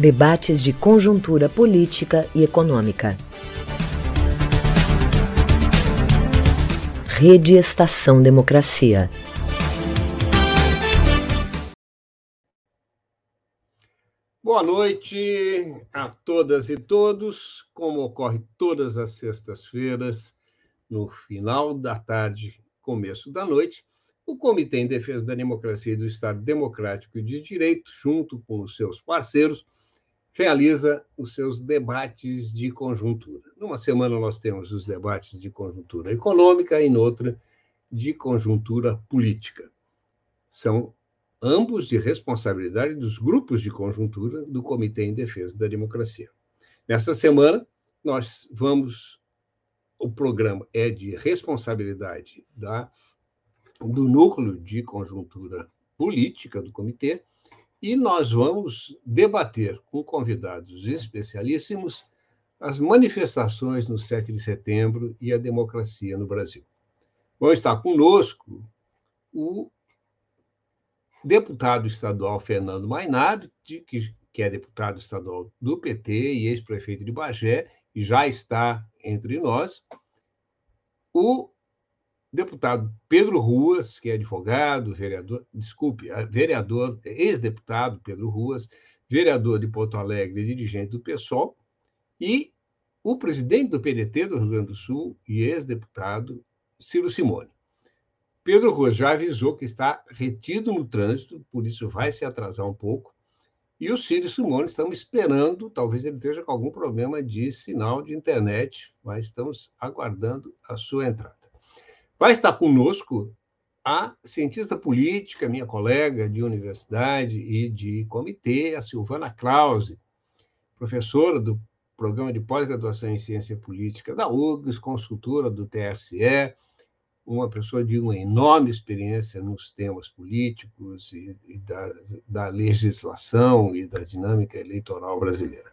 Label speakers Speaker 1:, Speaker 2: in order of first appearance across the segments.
Speaker 1: Debates de conjuntura política e econômica. Rede Estação Democracia.
Speaker 2: Boa noite a todas e todos. Como ocorre todas as sextas-feiras, no final da tarde, começo da noite, o Comitê em Defesa da Democracia e do Estado Democrático e de Direito, junto com os seus parceiros, realiza os seus debates de conjuntura. Numa semana nós temos os debates de conjuntura econômica e noutra de conjuntura política. São ambos de responsabilidade dos grupos de conjuntura do Comitê em Defesa da Democracia. Nessa semana nós vamos o programa é de responsabilidade da do núcleo de conjuntura política do comitê e nós vamos debater com convidados especialíssimos as manifestações no 7 de setembro e a democracia no Brasil. Vão estar conosco o deputado estadual Fernando Mainab, que, que é deputado estadual do PT e ex-prefeito de Bagé, e já está entre nós, o deputado Pedro Ruas, que é advogado, vereador, desculpe, vereador, ex-deputado Pedro Ruas, vereador de Porto Alegre, dirigente do PSOL, e o presidente do PDT do Rio Grande do Sul e ex-deputado Ciro Simone. Pedro Ruas já avisou que está retido no trânsito, por isso vai se atrasar um pouco. E o Ciro Simone estamos esperando, talvez ele esteja com algum problema de sinal de internet, mas estamos aguardando a sua entrada. Vai estar conosco a cientista política, minha colega de universidade e de comitê, a Silvana Krause, professora do Programa de Pós-Graduação em Ciência Política da URGS, consultora do TSE, uma pessoa de uma enorme experiência nos temas políticos e, e da, da, legislação e da dinâmica eleitoral brasileira.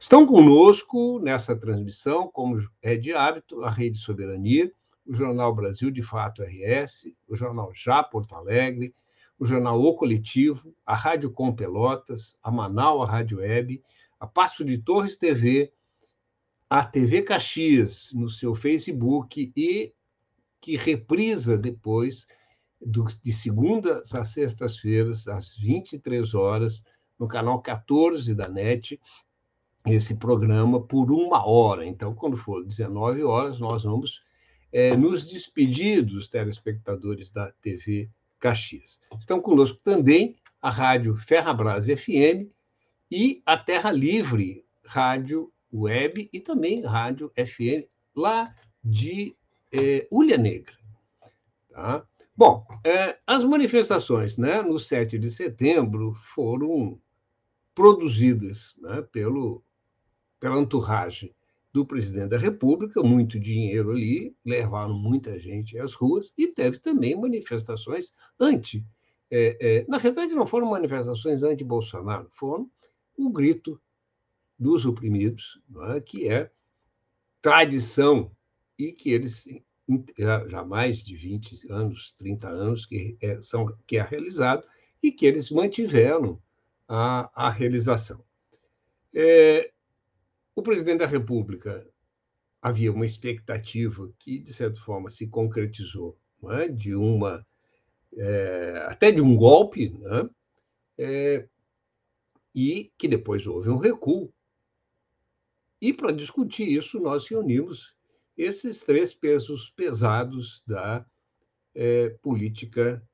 Speaker 2: Estão conosco nessa transmissão, como é de hábito, a Rede Soberania, o Jornal Brasil de Fato RS, o Jornal Já Porto Alegre, o Jornal O Coletivo, a Rádio Com Pelotas, a Manaus a Rádio Web, a Passo de Torres TV, a TV Caxias no seu Facebook e que reprisa depois do, de segundas a sextas-feiras, às 23 horas, no canal 14 da NET, esse programa por uma hora. Então, quando for 19 horas, nós vamos é, nos despedir dos telespectadores da TV Caxias. Estão conosco também a Rádio Ferrabras FM e a Terra Livre Rádio Web e também Rádio FM lá de é, Ulha Negra. Tá? Bom, é, as manifestações né, no 7 de setembro foram produzidas né, pelo, pela entourage do presidente da República, muito dinheiro ali, levaram muita gente às ruas, e teve também manifestações anti. É, é, na verdade, não foram manifestações anti-Bolsonaro, foram o grito dos oprimidos, é? que é tradição e que eles já mais de 20 anos, 30 anos que é, são que é realizado e que eles mantiveram a, a realização. É, o presidente da República havia uma expectativa que, de certa forma, se concretizou, é? de uma é, até de um golpe, né? é, e que depois houve um recuo. E para discutir isso, nós reunimos esses três pesos pesados da é, política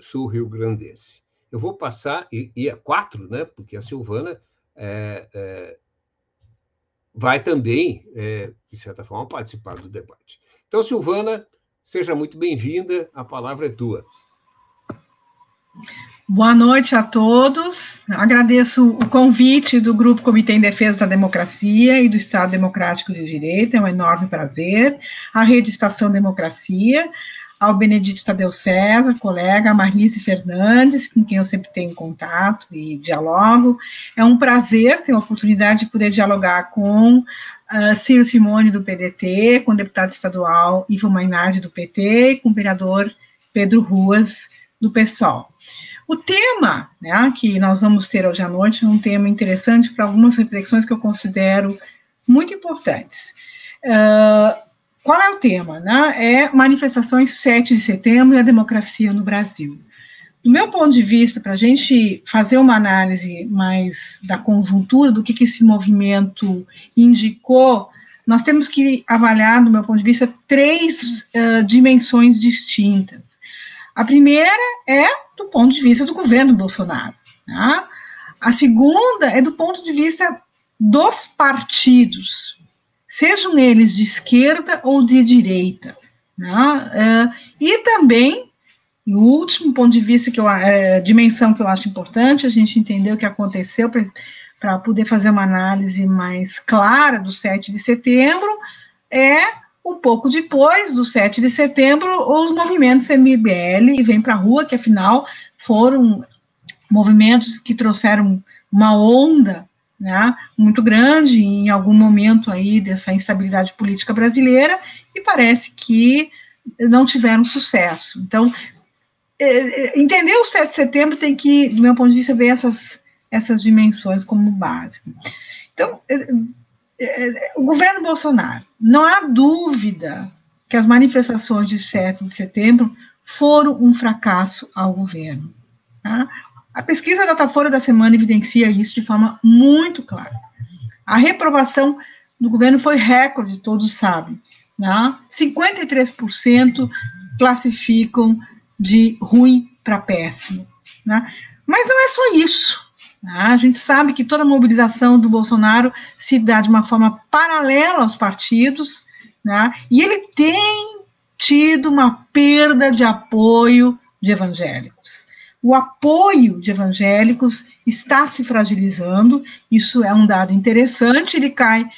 Speaker 2: sul-rio-grandense. Eu vou passar, e, e é quatro, né? porque a Silvana é, é, vai também, é, de certa forma, participar do debate. Então, Silvana, seja muito bem-vinda, a palavra é tua.
Speaker 3: Boa noite a todos. Agradeço o convite do Grupo Comitê em Defesa da Democracia e do Estado Democrático de Direito, é um enorme prazer. A Rede Estação Democracia, ao Benedito Tadeu César, colega, a Marlise Fernandes, com quem eu sempre tenho contato e dialogo. É um prazer ter a oportunidade de poder dialogar com uh, Ciro Simone, do PDT, com o deputado estadual Ivo Mainardi, do PT, e com o vereador Pedro Ruas, do PSOL. O tema né, que nós vamos ter hoje à noite é um tema interessante para algumas reflexões que eu considero muito importantes. Uh, qual é o tema? Né? É manifestações 7 de setembro e a democracia no Brasil. Do meu ponto de vista, para a gente fazer uma análise mais da conjuntura, do que, que esse movimento indicou, nós temos que avaliar, do meu ponto de vista, três uh, dimensões distintas. A primeira é do ponto de vista do governo Bolsonaro. Tá? A segunda é do ponto de vista dos partidos, sejam eles de esquerda ou de direita. Né? Uh, e também o último ponto de vista, que eu, é, dimensão que eu acho importante, a gente entender o que aconteceu para poder fazer uma análise mais clara do 7 de setembro, é um pouco depois do 7 de setembro, os movimentos MBL e Vem para a Rua, que afinal foram movimentos que trouxeram uma onda né, muito grande em algum momento aí dessa instabilidade política brasileira e parece que não tiveram sucesso. Então, é, é, entender o 7 de setembro tem que, do meu ponto de vista, ver essas, essas dimensões como básico. Então, é, o governo Bolsonaro, não há dúvida que as manifestações de 7 de setembro foram um fracasso ao governo. Tá? A pesquisa da Datafolha da semana evidencia isso de forma muito clara. A reprovação do governo foi recorde, todos sabem. Né? 53% classificam de ruim para péssimo. Né? Mas não é só isso. Né? A gente sabe que toda a mobilização do Bolsonaro se dá de uma forma paralela aos partidos, né? e ele tem tido uma perda de apoio de evangélicos. O apoio de evangélicos está se fragilizando, isso é um dado interessante, ele cai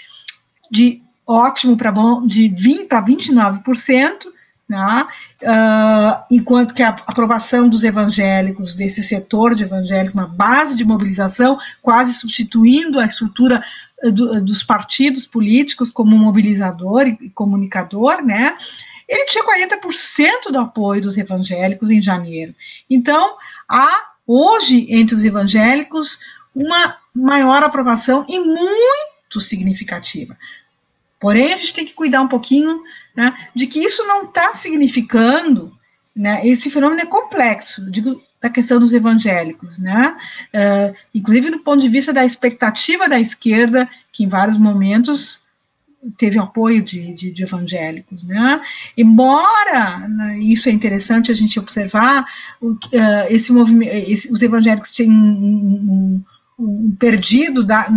Speaker 3: de ótimo para bom, de 20 para 29%, né? Uh, enquanto que a aprovação dos evangélicos, desse setor de evangélicos, uma base de mobilização, quase substituindo a estrutura eh, do, dos partidos políticos como mobilizador e comunicador, né? Ele tinha 40% do apoio dos evangélicos em janeiro. Então, há hoje entre os evangélicos uma maior aprovação e muito significativa. Porém, a gente tem que cuidar um pouquinho né, de que isso não está significando, né, esse fenômeno é complexo, digo, da questão dos evangélicos, né, uh, inclusive do ponto de vista da expectativa da esquerda, que em vários momentos teve o apoio de, de, de evangélicos, né, embora, né, isso é interessante a gente observar, uh, esse movimento, esse, os evangélicos têm um, um um perdido da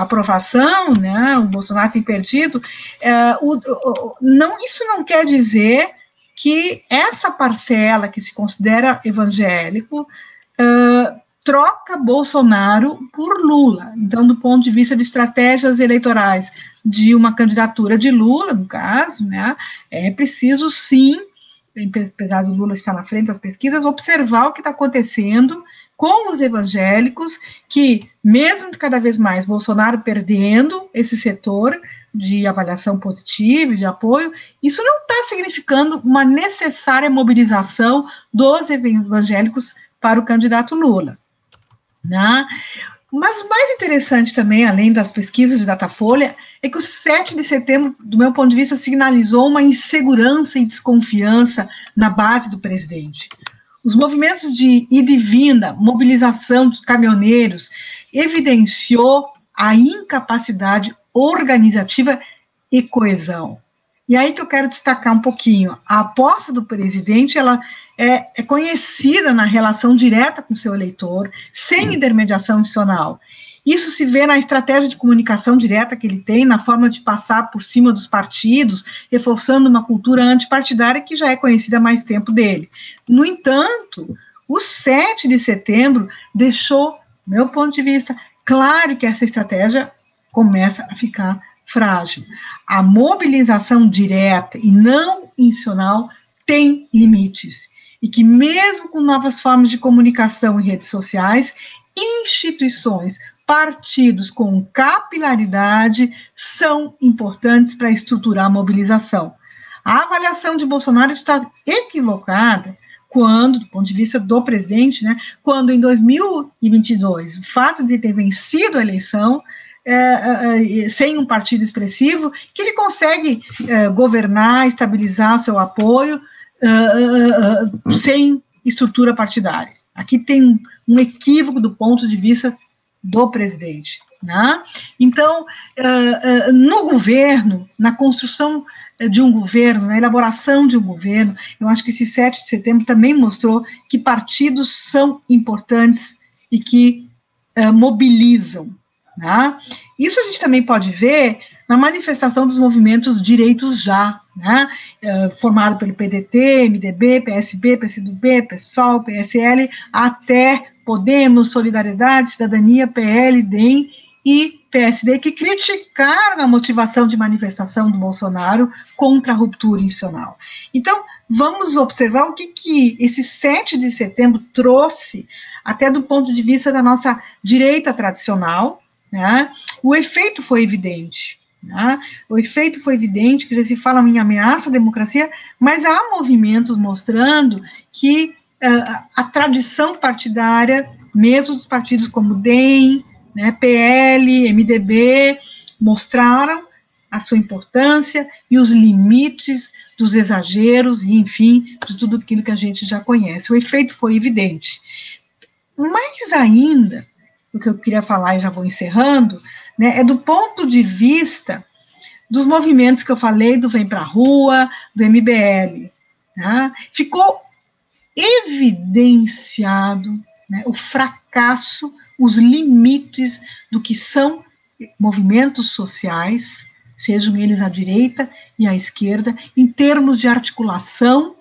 Speaker 3: aprovação, né? O Bolsonaro tem perdido. É, o, o, não, isso não quer dizer que essa parcela que se considera evangélico uh, troca Bolsonaro por Lula. Então, do ponto de vista de estratégias eleitorais de uma candidatura de Lula, no caso, né, é preciso sim, apesar do Lula estar na frente das pesquisas, observar o que está acontecendo com os evangélicos, que, mesmo cada vez mais Bolsonaro perdendo esse setor de avaliação positiva de apoio, isso não está significando uma necessária mobilização dos evangélicos para o candidato Lula. Né? Mas o mais interessante também, além das pesquisas de Datafolha, é que o 7 de setembro, do meu ponto de vista, sinalizou uma insegurança e desconfiança na base do presidente. Os movimentos de ida e vinda, mobilização dos caminhoneiros, evidenciou a incapacidade organizativa e coesão. E aí que eu quero destacar um pouquinho. A aposta do presidente, ela é, é conhecida na relação direta com seu eleitor, sem intermediação adicional. Isso se vê na estratégia de comunicação direta que ele tem, na forma de passar por cima dos partidos, reforçando uma cultura antipartidária que já é conhecida há mais tempo dele. No entanto, o 7 de setembro deixou, meu ponto de vista, claro que essa estratégia começa a ficar frágil. A mobilização direta e não institucional tem limites. E que, mesmo com novas formas de comunicação em redes sociais, instituições partidos com capilaridade são importantes para estruturar a mobilização. A avaliação de Bolsonaro está equivocada quando, do ponto de vista do presidente, né, quando em 2022, o fato de ter vencido a eleição é, é, é, sem um partido expressivo, que ele consegue é, governar, estabilizar seu apoio é, é, sem estrutura partidária. Aqui tem um, um equívoco do ponto de vista do presidente. Né? Então, no governo, na construção de um governo, na elaboração de um governo, eu acho que esse 7 de setembro também mostrou que partidos são importantes e que mobilizam, né? Isso a gente também pode ver na manifestação dos movimentos Direitos Já, né? é, formado pelo PDT, MDB, PSB, PCdoB, PSOL, PSL, até Podemos, Solidariedade, Cidadania, PL, DEM e PSD, que criticaram a motivação de manifestação do Bolsonaro contra a ruptura institucional. Então, vamos observar o que, que esse 7 de setembro trouxe, até do ponto de vista da nossa direita tradicional, né? O efeito foi evidente. Né? O efeito foi evidente, que se fala em ameaça à democracia, mas há movimentos mostrando que uh, a tradição partidária, mesmo dos partidos como DEM, né, PL, MDB, mostraram a sua importância e os limites dos exageros e, enfim, de tudo aquilo que a gente já conhece. O efeito foi evidente. Mais ainda, o que eu queria falar e já vou encerrando, né, é do ponto de vista dos movimentos que eu falei, do Vem Pra Rua, do MBL. Tá? Ficou evidenciado né, o fracasso, os limites do que são movimentos sociais, sejam eles à direita e à esquerda, em termos de articulação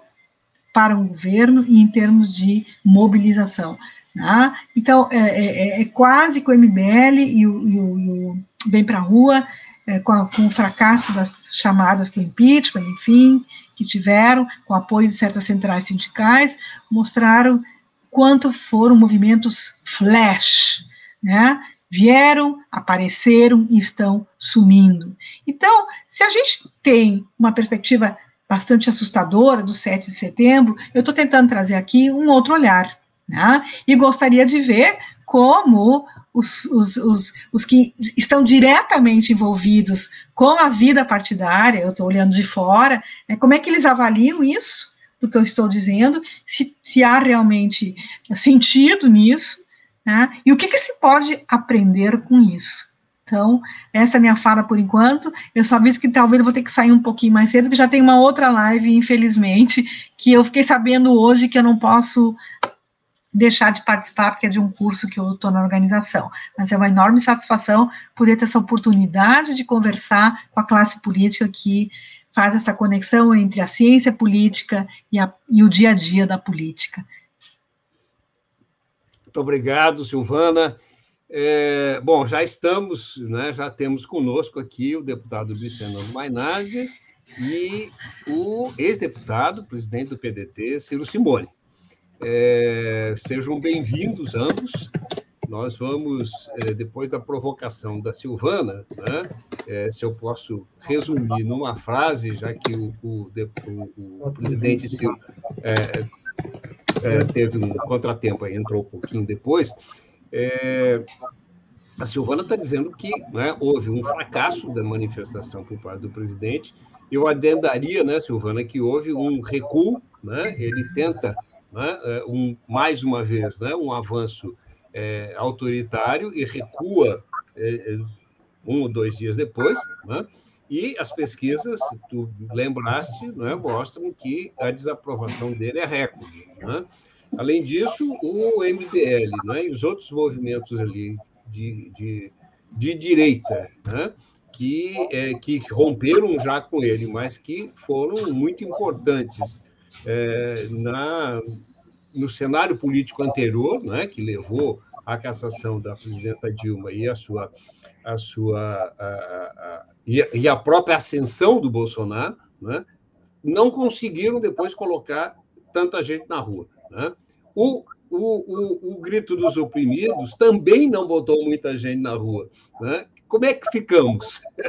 Speaker 3: para um governo e em termos de mobilização. Tá? Então, é, é, é, é, quase que o MBL e o, e o, e o Bem para a Rua, é, com, com, o fracasso das chamadas para impeachment, enfim, que tiveram, com o apoio de certas centrais sindicais, mostraram quanto foram movimentos flash, né? Vieram, apareceram e estão sumindo. Então, se a gente tem uma perspectiva bastante assustadora do 7 de setembro, eu estou tentando trazer aqui um outro olhar né? E gostaria de ver como os, os, os, os que estão diretamente envolvidos com a vida partidária, eu estou olhando de fora, né, como é que eles avaliam isso, do que eu estou dizendo, se, se há realmente sentido nisso, né, e o que, que se pode aprender com isso. Então, essa é a minha fala por enquanto. Eu só aviso que talvez eu vou ter que sair um pouquinho mais cedo, porque já tem uma outra live, infelizmente, que eu fiquei sabendo hoje que eu não posso deixar de participar, porque é de um curso que eu estou na organização. Mas é uma enorme satisfação poder ter essa oportunidade de conversar com a classe política que faz essa conexão entre a ciência política e, a, e o dia a dia da política.
Speaker 2: Muito obrigado, Silvana. É, bom, já estamos, né, já temos conosco aqui o deputado Fernando Mainardi e o ex-deputado, presidente do PDT, Ciro Simone. É, sejam bem-vindos ambos. Nós vamos, é, depois da provocação da Silvana, né, é, se eu posso resumir numa frase, já que o, o, o, o presidente é, é, teve um contratempo, aí, entrou um pouquinho depois, é, a Silvana está dizendo que né, houve um fracasso da manifestação por parte do presidente. Eu adendaria, né, Silvana, que houve um recuo, né, ele tenta né, é, um, mais uma vez, né, um avanço é, autoritário e recua é, é, um ou dois dias depois, né, e as pesquisas, tu lembraste, né, mostram que a desaprovação dele é recorde. Né? Além disso, o MBL né, e os outros movimentos ali de, de, de direita, né, que, é, que romperam já com ele, mas que foram muito importantes é, na, no cenário político anterior, né, que levou à cassação da presidenta Dilma e a sua, a sua a, a, e, a, própria ascensão do Bolsonaro, né, não conseguiram depois colocar tanta gente na rua. Né? O, o, o, o, grito dos oprimidos também não botou muita gente na rua. Né? Como é que ficamos?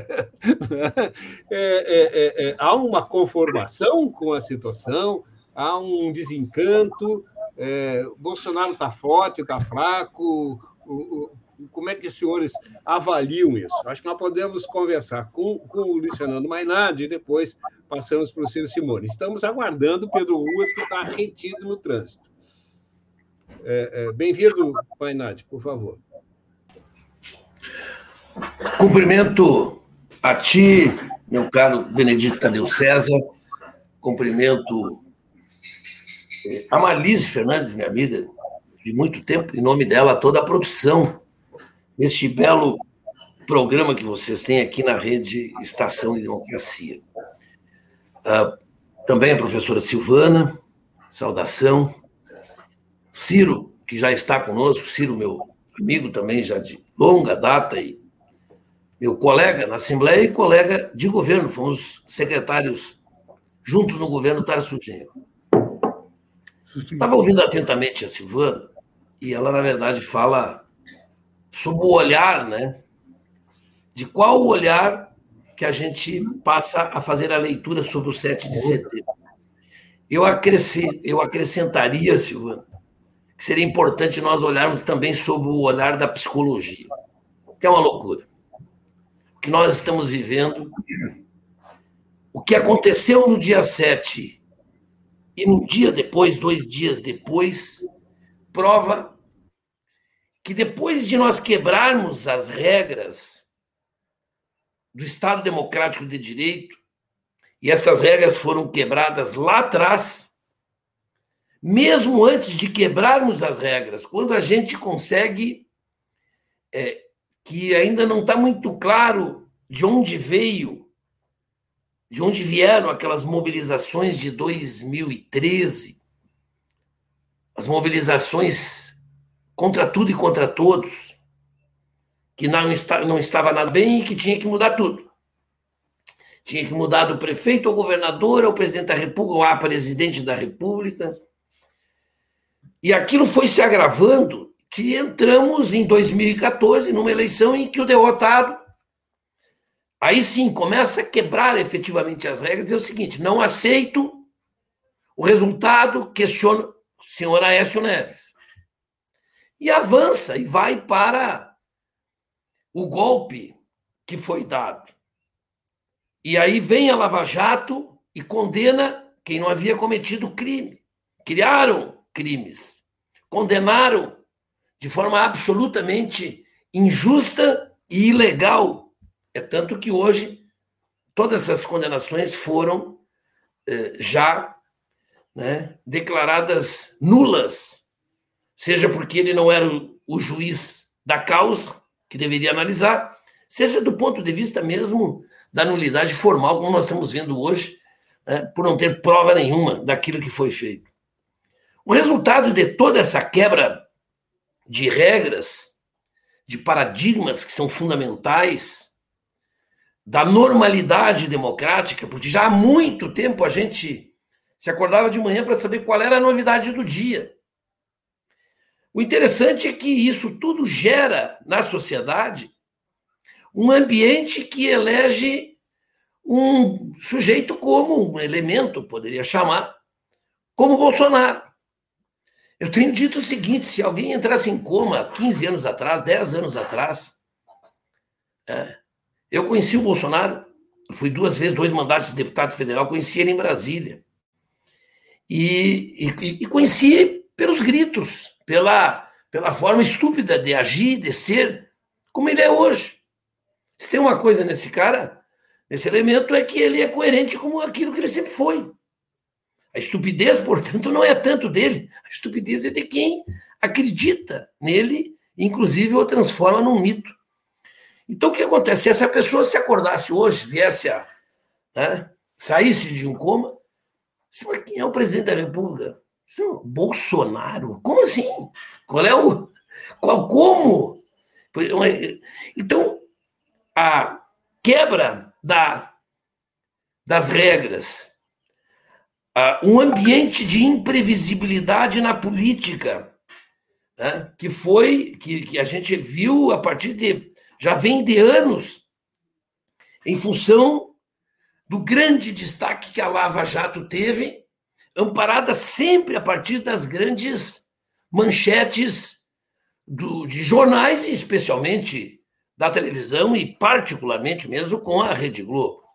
Speaker 2: é, é, é, é, há uma conformação com a situação, há um desencanto, Bolsonaro está forte, está fraco, o, o, como é que os senhores avaliam isso? Acho que nós podemos conversar com, com o Luiz Fernando Mainardi e depois passamos para o Ciro Simone. Estamos aguardando o Pedro Ruas, que está retido no trânsito. É, é, Bem-vindo, Mainardi, por favor.
Speaker 4: Cumprimento a ti, meu caro Benedito Tadeu César, cumprimento a Marlise Fernandes, minha amiga, de muito tempo, em nome dela, toda a produção este belo programa que vocês têm aqui na rede Estação de Democracia. Uh, também a professora Silvana, saudação. Ciro, que já está conosco, Ciro, meu amigo também já de longa data e meu colega na Assembleia e colega de governo, fomos secretários juntos no governo Tarso Genro. Estava ouvindo atentamente a Silvana e ela, na verdade, fala sob o olhar, né? De qual o olhar que a gente passa a fazer a leitura sobre o 7 de setembro. Eu, eu acrescentaria, Silvana, que seria importante nós olharmos também sobre o olhar da psicologia, que é uma loucura. Que nós estamos vivendo, o que aconteceu no dia 7 e um dia depois, dois dias depois, prova que depois de nós quebrarmos as regras do Estado Democrático de Direito, e essas regras foram quebradas lá atrás, mesmo antes de quebrarmos as regras, quando a gente consegue, é, que ainda não está muito claro de onde veio, de onde vieram aquelas mobilizações de 2013, as mobilizações contra tudo e contra todos, que não, está, não estava nada bem e que tinha que mudar tudo. Tinha que mudar do prefeito ao governador, ao presidente da República, ou à presidente da República. E aquilo foi se agravando, que entramos em 2014 numa eleição em que o derrotado aí sim começa a quebrar efetivamente as regras e é o seguinte: não aceito o resultado, questiono o senhor Aécio Neves e avança e vai para o golpe que foi dado. E aí vem a Lava Jato e condena quem não havia cometido crime. Criaram crimes, condenaram de forma absolutamente injusta e ilegal. É tanto que hoje todas essas condenações foram eh, já né, declaradas nulas seja porque ele não era o juiz da causa que deveria analisar, seja do ponto de vista mesmo da nulidade formal, como nós estamos vendo hoje, né, por não ter prova nenhuma daquilo que foi feito. O resultado de toda essa quebra de regras, de paradigmas que são fundamentais, da normalidade democrática, porque já há muito tempo a gente se acordava de manhã para saber qual era a novidade do dia. O interessante é que isso tudo gera na sociedade um ambiente que elege um sujeito como um elemento, poderia chamar, como Bolsonaro. Eu tenho dito o seguinte: se alguém entrasse em coma 15 anos atrás, 10 anos atrás, é, eu conheci o Bolsonaro, fui duas vezes, dois mandatos de deputado federal, conheci ele em Brasília. E, e, e conheci pelos gritos, pela, pela forma estúpida de agir, de ser, como ele é hoje. Se tem uma coisa nesse cara, nesse elemento, é que ele é coerente com aquilo que ele sempre foi. A estupidez, portanto, não é tanto dele, a estupidez é de quem acredita nele, inclusive o transforma num mito. Então, o que acontece? Se essa pessoa se acordasse hoje, viesse a. Né, saísse de um coma, quem é o presidente da República? Isso, Bolsonaro? Como assim? Qual é o. Qual, como? Então, a quebra da, das regras, um ambiente de imprevisibilidade na política, né, que foi, que, que a gente viu a partir de. já vem de anos, em função do grande destaque que a Lava Jato teve amparada sempre a partir das grandes manchetes do, de jornais, especialmente da televisão e particularmente mesmo com a Rede Globo.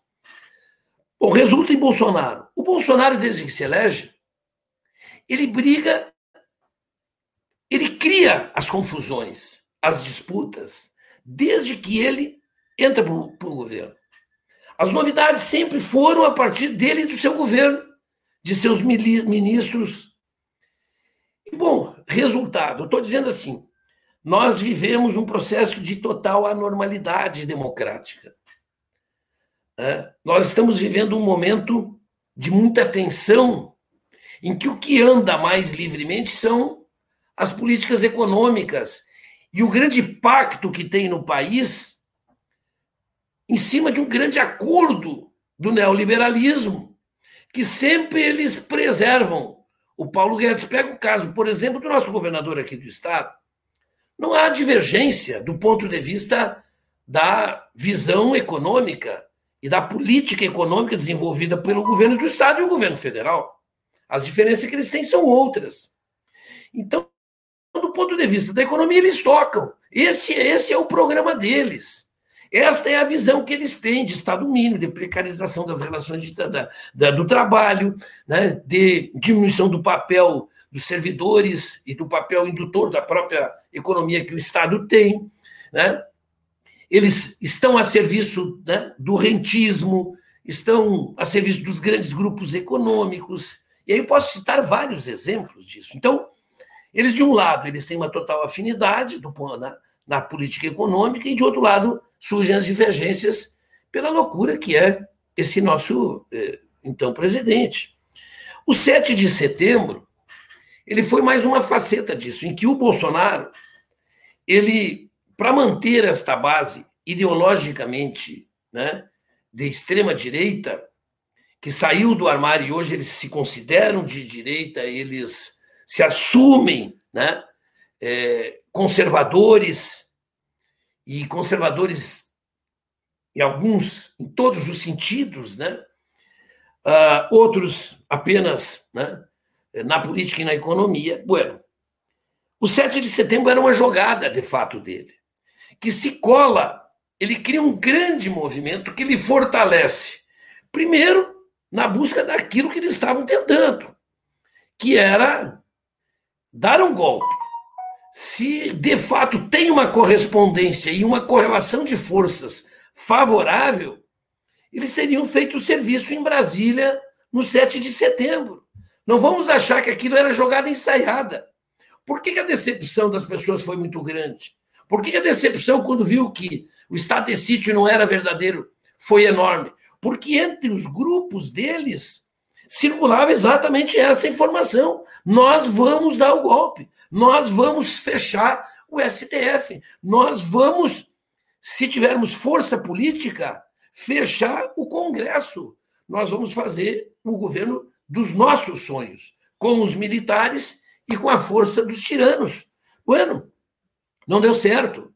Speaker 4: Bom, resulta em Bolsonaro. O Bolsonaro, desde que se elege, ele briga, ele cria as confusões, as disputas, desde que ele entra para o governo. As novidades sempre foram a partir dele e do seu governo, de seus ministros. E, bom, resultado, eu estou dizendo assim, nós vivemos um processo de total anormalidade democrática. É? Nós estamos vivendo um momento de muita tensão, em que o que anda mais livremente são as políticas econômicas e o grande pacto que tem no país em cima de um grande acordo do neoliberalismo, que sempre eles preservam. O Paulo Guedes pega o caso, por exemplo, do nosso governador aqui do estado, não há divergência do ponto de vista da visão econômica e da política econômica desenvolvida pelo governo do Estado e o governo federal. As diferenças que eles têm são outras. Então, do ponto de vista da economia, eles tocam. Esse, esse é o programa deles. Esta é a visão que eles têm de Estado mínimo, de precarização das relações de, da, da, do trabalho, né, de diminuição do papel dos servidores e do papel indutor da própria economia que o Estado tem. Né? Eles estão a serviço né, do rentismo, estão a serviço dos grandes grupos econômicos. E aí eu posso citar vários exemplos disso. Então, eles, de um lado, eles têm uma total afinidade do, na, na política econômica, e, de outro lado, surgem as divergências pela loucura que é esse nosso, eh, então, presidente. O 7 de setembro ele foi mais uma faceta disso, em que o Bolsonaro, ele, para manter esta base ideologicamente né, de extrema direita, que saiu do armário e hoje eles se consideram de direita, eles se assumem né, é, conservadores e conservadores em alguns, em todos os sentidos, né? Uh, outros apenas né, na política e na economia. Bueno, o 7 de setembro era uma jogada, de fato, dele, que se cola, ele cria um grande movimento que lhe fortalece. Primeiro, na busca daquilo que eles estavam tentando, que era dar um golpe. Se de fato tem uma correspondência e uma correlação de forças favorável, eles teriam feito o serviço em Brasília no 7 de setembro. Não vamos achar que aquilo era jogada ensaiada. Por que, a decepção das pessoas foi muito grande? Por que, a decepção, quando viu que o estado de sítio não era verdadeiro, foi enorme? Porque entre os grupos deles circulava exatamente essa informação. Nós vamos dar o golpe, nós vamos fechar o STF, nós vamos, se tivermos força política, fechar o Congresso. Nós vamos fazer o governo dos nossos sonhos, com os militares e com a força dos tiranos. Bueno, não deu certo.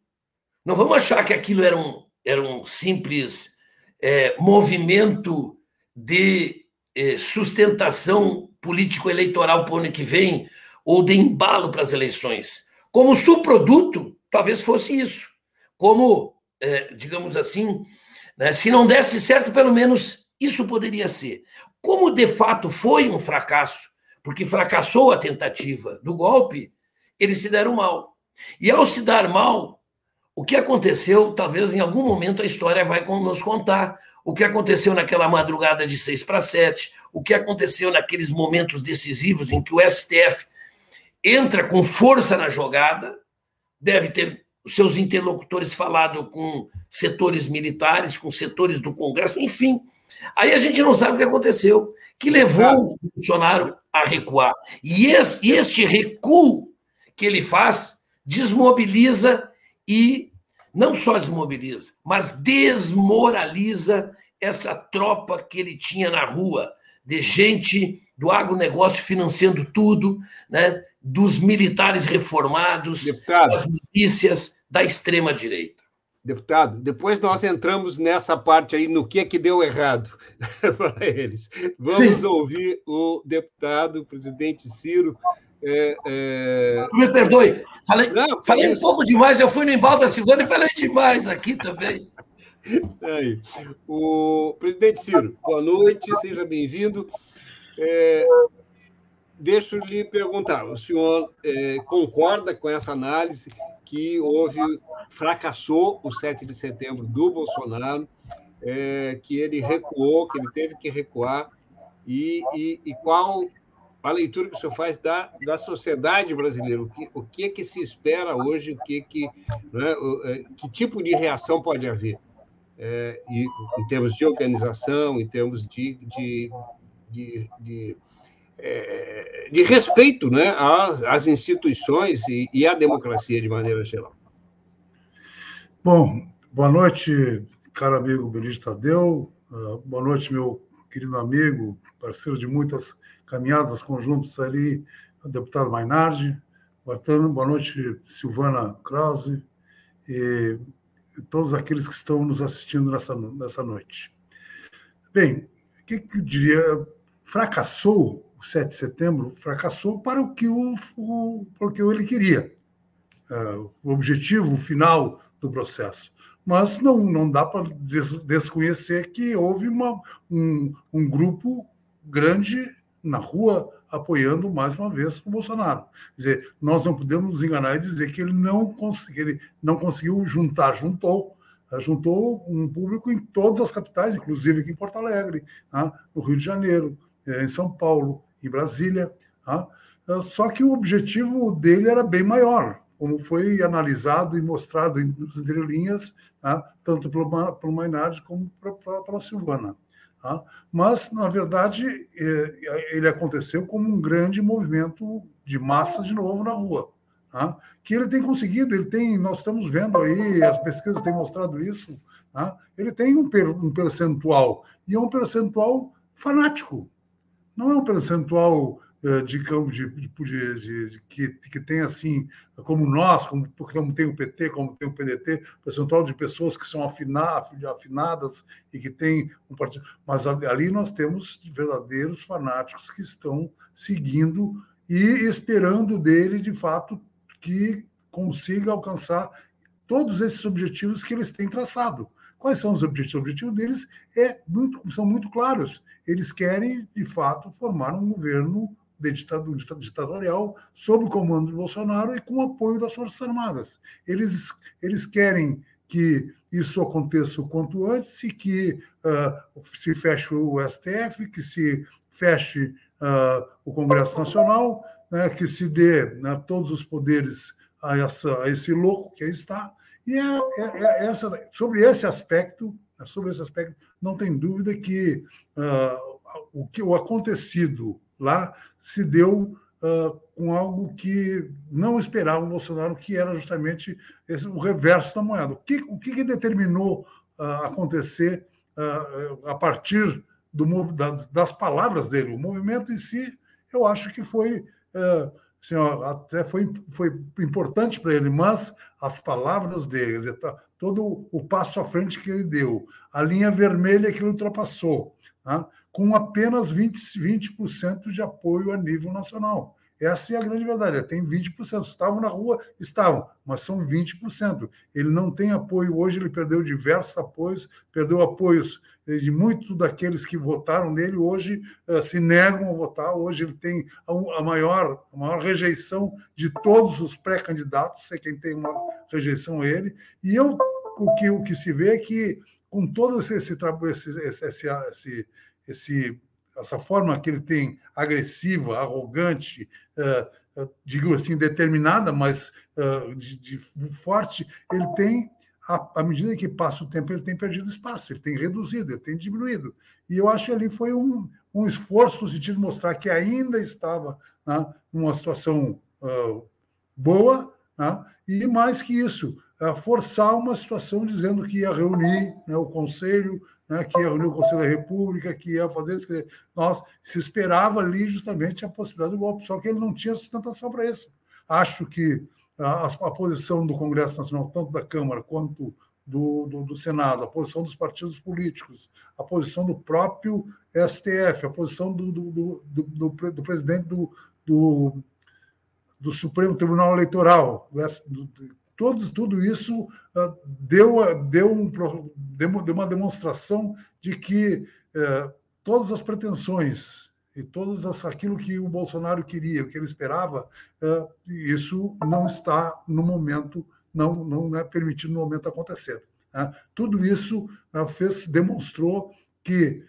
Speaker 4: Não vamos achar que aquilo era um, era um simples é, movimento de é, sustentação político-eleitoral para o ano que vem, ou de embalo para as eleições. Como subproduto, talvez fosse isso. Como, é, digamos assim, né, se não desse certo, pelo menos isso poderia ser. Como de fato foi um fracasso, porque fracassou a tentativa do golpe, eles se deram mal. E ao se dar mal, o que aconteceu, talvez em algum momento a história vai nos contar. O que aconteceu naquela madrugada de 6 para 7, o que aconteceu naqueles momentos decisivos em que o STF entra com força na jogada, deve ter os seus interlocutores falado com setores militares, com setores do Congresso, enfim, Aí a gente não sabe o que aconteceu, que levou o Bolsonaro a recuar. E este recuo que ele faz desmobiliza e não só desmobiliza, mas desmoraliza essa tropa que ele tinha na rua, de gente do agronegócio financiando tudo, né? dos militares reformados, Deputado. das milícias da extrema-direita.
Speaker 2: Deputado, depois nós entramos nessa parte aí no que é que deu errado para eles. Vamos Sim. ouvir o deputado, o presidente Ciro. É,
Speaker 4: é... Me perdoe, falei, Não, falei um pouco demais, eu fui no embalo da Silvana e falei demais aqui também.
Speaker 2: Aí. O presidente Ciro, boa noite, seja bem-vindo. É, deixa eu lhe perguntar, o senhor é, concorda com essa análise que houve, fracassou o 7 de setembro do Bolsonaro, é, que ele recuou, que ele teve que recuar, e, e, e, qual a leitura que o senhor faz da, da sociedade brasileira? O que, o que é que se espera hoje? O que, que, né, é, que tipo de reação pode haver? É, e, em termos de organização, em termos de, de, de, de é, de respeito né, às, às instituições e, e, à democracia de maneira geral.
Speaker 5: Bom, boa noite, caro amigo Benedito Tadeu, uh, boa noite, meu querido amigo, parceiro de muitas caminhadas conjuntas ali, o deputado Mainardi, boa noite, Silvana Krause, e todos aqueles que estão nos assistindo nessa, nessa noite. Bem, o que, que eu diria? Fracassou 7 de setembro fracassou para o que, o, o, porque ele queria, uh, o objetivo final do processo. Mas não, não dá para desconhecer que houve uma, um, um grupo grande na rua apoiando mais uma vez o Bolsonaro. Quer dizer, nós não podemos nos enganar e dizer que ele não, ele não conseguiu juntar, juntou, uh, juntou um público em todas as capitais, inclusive aqui em Porto Alegre, uh, no Rio de Janeiro, eh, em São Paulo, em Brasília. Tá? Só que o objetivo dele era bem maior, como foi analisado e mostrado em entrelinhas, tá? tanto pelo, pelo Mainardi como pela Silvana. Tá? Mas, na verdade, é, ele aconteceu como um grande movimento de massa de novo na rua. Tá? Que ele tem conseguido, ele tem, nós estamos vendo aí, as pesquisas têm mostrado isso, tá? ele tem um, um percentual, e é um percentual fanático, não é um percentual de campo de, de, de, que, que tem assim, como nós, como, como tem o PT, como tem o PDT, percentual de pessoas que são afina, afinadas e que tem um partido. Mas ali nós temos verdadeiros fanáticos que estão seguindo e esperando dele, de fato, que consiga alcançar todos esses objetivos que eles têm traçado. Quais são os objetivos? O objetivo deles é muito, são muito claros. Eles querem, de fato, formar um governo de ditadura ditatorial sob o comando de Bolsonaro e com o apoio das Forças Armadas. Eles, eles querem que isso aconteça o quanto antes e que uh, se feche o STF, que se feche uh, o Congresso Nacional, né, que se dê né, todos os poderes a, essa, a esse louco que aí está, e é, é, é essa, sobre esse aspecto, sobre esse aspecto, não tem dúvida que uh, o que o acontecido lá se deu uh, com algo que não esperava o Bolsonaro, que era justamente esse, o reverso da moeda. O que, o que determinou uh, acontecer a partir do, das, das, palavras dele? O movimento em si, eu acho que foi assim, até foi, foi importante para ele, mas as palavras dele, tá, todo o passo à frente que ele deu, a linha vermelha que ele ultrapassou, tá, com apenas 20%, 20 de apoio a nível nacional. Essa é a grande verdade. Tem 20%. Estavam na rua? Estavam, mas são 20%. Ele não tem apoio hoje, ele perdeu diversos apoios, perdeu apoios de muitos daqueles que votaram nele, hoje uh, se negam a votar. Hoje ele tem a, maior, a maior rejeição de todos os pré-candidatos, sei quem tem uma rejeição a ele. E eu, o, que, o que se vê é que, com todo esse, esse, esse, esse, esse, esse essa forma que ele tem agressiva, arrogante, uh, digo assim, determinada, mas uh, de, de, forte, ele tem, à medida que passa o tempo, ele tem perdido espaço, ele tem reduzido, ele tem diminuído. E eu acho que ali foi um, um esforço no sentido de mostrar que ainda estava né, numa situação uh, boa, né, e mais que isso, forçar uma situação dizendo que ia reunir né, o Conselho, né, que ia reunir o Conselho da República, que ia fazer isso. Nós se esperava ali justamente a possibilidade do golpe, só que ele não tinha sustentação para isso. Acho que a, a posição do Congresso Nacional, tanto da Câmara quanto do, do, do, Senado, a posição dos partidos políticos, a posição do próprio STF, a posição do, do, do, do presidente do, do, do, Supremo Tribunal Eleitoral. Todos, tudo isso uh, deu, deu, um, deu uma demonstração de que uh, todas as pretensões e todas as, aquilo que o Bolsonaro queria, o que ele esperava, uh, isso não está no momento não, não é permitido no momento acontecer. Né? Tudo isso uh, fez, demonstrou que,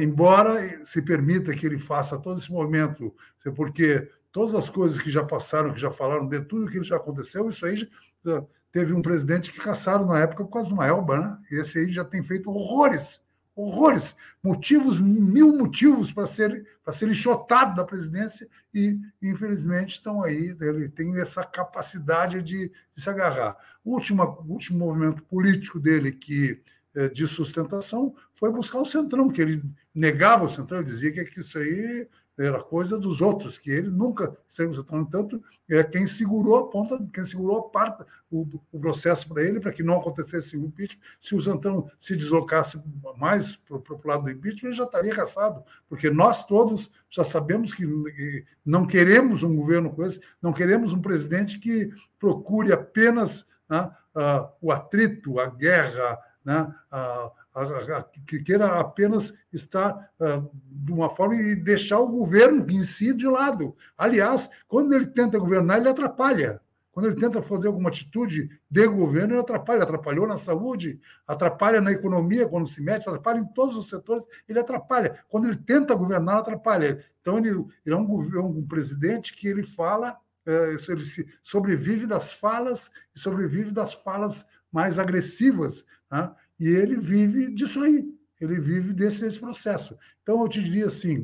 Speaker 5: embora se permita que ele faça todo esse movimento, porque todas as coisas que já passaram, que já falaram, de tudo que já aconteceu, isso aí já, teve um presidente que caçaram na época por causa de uma elba, né? E esse aí já tem feito horrores horrores, motivos, mil motivos para ser, para ser enxotado da presidência e, infelizmente, estão aí. Ele tem essa capacidade de, de se agarrar. O último, último movimento político dele que eh, de sustentação foi buscar o Centrão, que ele negava o Centrão, ele dizia que isso aí era coisa dos outros, que ele nunca esteve no tanto é quem segurou a ponta, quem segurou a parte, o, o processo para ele, para que não acontecesse o impeachment. Se o Santão se deslocasse mais para o lado do impeachment, ele já estaria caçado, porque nós todos já sabemos que, que não queremos um governo com esse, não queremos um presidente que procure apenas né, uh, o atrito, a guerra, né, uh, que queira apenas estar uh, de uma forma e deixar o governo em si de lado. Aliás, quando ele tenta governar, ele atrapalha. Quando ele tenta fazer alguma atitude de governo, ele atrapalha. Atrapalhou na saúde, atrapalha na economia quando se mete, atrapalha em todos os setores, ele atrapalha. Quando ele tenta governar, atrapalha. Então, ele, ele é um, é um presidente que ele fala, é, ele sobrevive das falas e sobrevive das falas mais agressivas. Né? E ele vive disso aí, ele vive desse, desse processo. Então, eu te diria assim,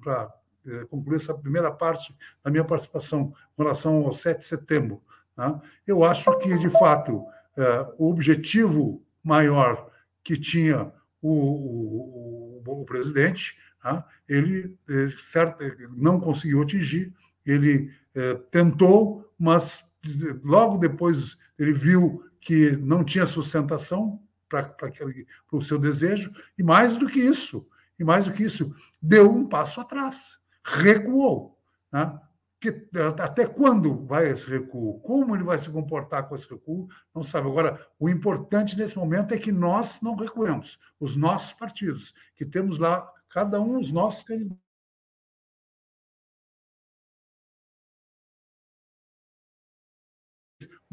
Speaker 5: para é, concluir essa primeira parte da minha participação com relação ao 7 de setembro, né? eu acho que, de fato, é, o objetivo maior que tinha o, o, o presidente, né? ele é, certo, não conseguiu atingir, ele tentou, mas logo depois ele viu que não tinha sustentação, para o seu desejo, e mais do que isso, e mais do que isso, deu um passo atrás, recuou. Né? Que, até quando vai esse recuo? Como ele vai se comportar com esse recuo? Não sabe. Agora, o importante nesse momento é que nós não recuemos, os nossos partidos, que temos lá, cada um os nossos candidatos.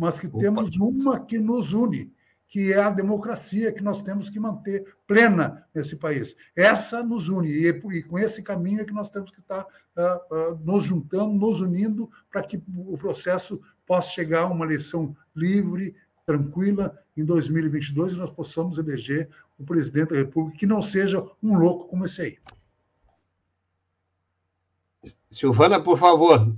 Speaker 5: Mas que Opa. temos uma que nos une, que é a democracia que nós temos que manter plena nesse país. Essa nos une, e, e com esse caminho é que nós temos que estar uh, uh, nos juntando, nos unindo, para que o processo possa chegar a uma eleição livre, tranquila, em 2022, e nós possamos eleger o presidente da República que não seja um louco como esse aí.
Speaker 2: Silvana, por favor,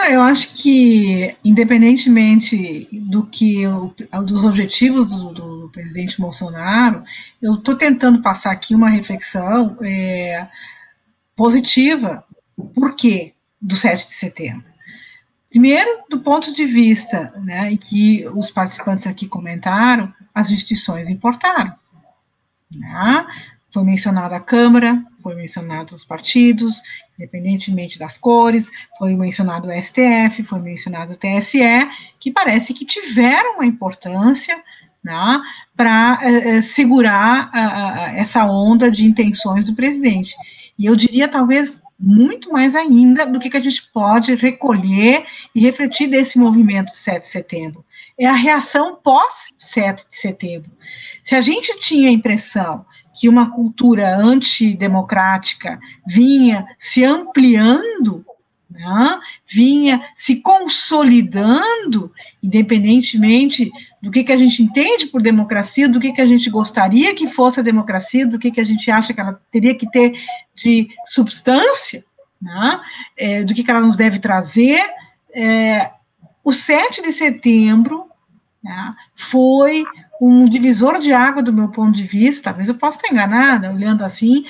Speaker 3: ah, eu acho que, independentemente do que dos objetivos do, do presidente Bolsonaro, eu estou tentando passar aqui uma reflexão é, positiva. Por quê do 7 de setembro? Primeiro, do ponto de vista, né, em que os participantes aqui comentaram, as instituições importaram. Né? Foi mencionada a Câmara, foi mencionado os partidos, independentemente das cores, foi mencionado o STF, foi mencionado o TSE, que parece que tiveram uma importância né, para eh, eh, segurar essa onda de intenções do presidente. E eu diria, talvez, muito mais ainda do que, que a gente pode recolher e refletir desse movimento 7 de setembro. É a reação pós 7 de setembro. Se a gente tinha a impressão que uma cultura antidemocrática vinha se ampliando, né, vinha se consolidando, independentemente do que, que a gente entende por democracia, do que, que a gente gostaria que fosse a democracia, do que, que a gente acha que ela teria que ter de substância, né, é, do que, que ela nos deve trazer. É, o 7 de setembro né, foi um divisor de água do meu ponto de vista, talvez eu possa estar enganada, olhando assim,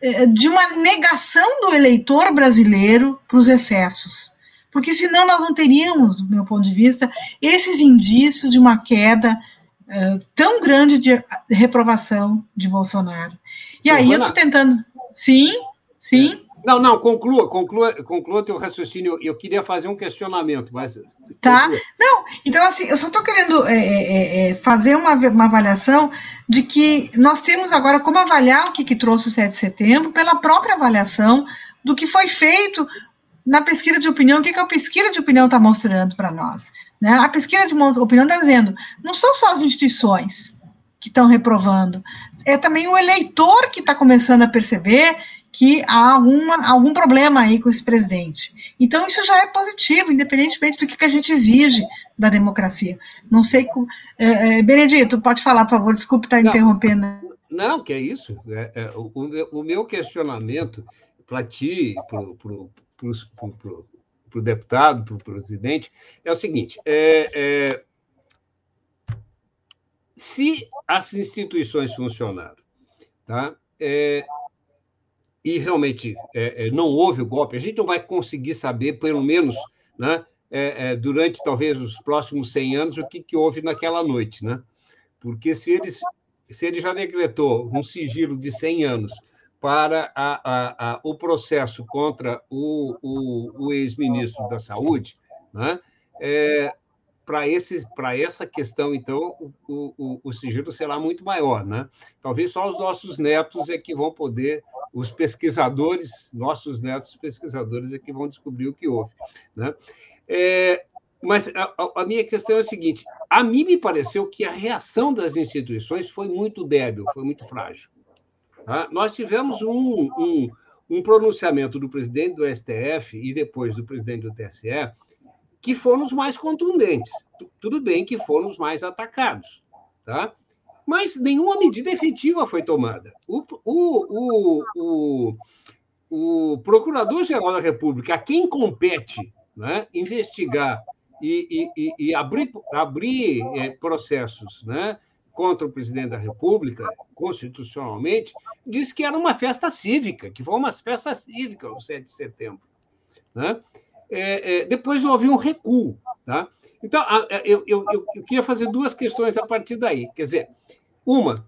Speaker 3: é, de uma negação do eleitor brasileiro para os excessos. porque senão nós não teríamos, do meu ponto de vista, esses indícios de uma queda uh, tão grande de reprovação de Bolsonaro. E aí eu estou tentando. Sim, sim.
Speaker 2: Não, não, conclua, conclua, conclua teu raciocínio. Eu queria fazer um questionamento, mas.
Speaker 3: Tá. Não, então, assim, eu só estou querendo é, é, é, fazer uma, uma avaliação de que nós temos agora como avaliar o que, que trouxe o 7 de setembro pela própria avaliação do que foi feito na pesquisa de opinião, o que, que a pesquisa de opinião está mostrando para nós. Né? A pesquisa de opinião está dizendo, não são só as instituições que estão reprovando, é também o eleitor que está começando a perceber que há alguma, algum problema aí com esse presidente. Então, isso já é positivo, independentemente do que, que a gente exige da democracia. Não sei. É, é, Benedito, pode falar, por favor, desculpe estar interrompendo.
Speaker 2: Não, que é isso. É, é, o, o, meu questionamento para ti, para o deputado, para o presidente, é o seguinte: é, é, se as instituições funcionaram, tá? E realmente é, é, não houve o golpe, a gente não vai conseguir saber, pelo menos, né, é, é durante talvez os próximos 100 anos, o que, que houve naquela noite. Né? Porque se, eles, se ele já decretou um sigilo de 100 anos para a, a, a, o processo contra o, o, o ex-ministro da Saúde, né, é, para essa questão, então, o, o, o, sigilo será muito maior. Né? Talvez só os nossos netos é que vão poder, os pesquisadores, nossos netos pesquisadores é que vão descobrir o que houve. Né? É, mas a, a, minha questão é a seguinte: a mim me pareceu que a reação das instituições foi muito débil, foi muito frágil. Tá? Nós tivemos um, um, um pronunciamento do presidente do STF e depois do presidente do TSE que foram os mais contundentes. Tudo bem que foram os mais atacados, tá? Mas nenhuma medida efetiva foi tomada. O, o, o, o, o Procurador-Geral da República, a quem compete né, investigar e, e, e abrir, abrir é, processos né, contra o presidente da República, constitucionalmente, disse que era uma festa cívica, que foi uma festa cívica o 7 de setembro. Né? é, é, depois houve um recuo. Tá? Então, eu, eu, eu, queria fazer duas questões a partir daí. Quer dizer, uma,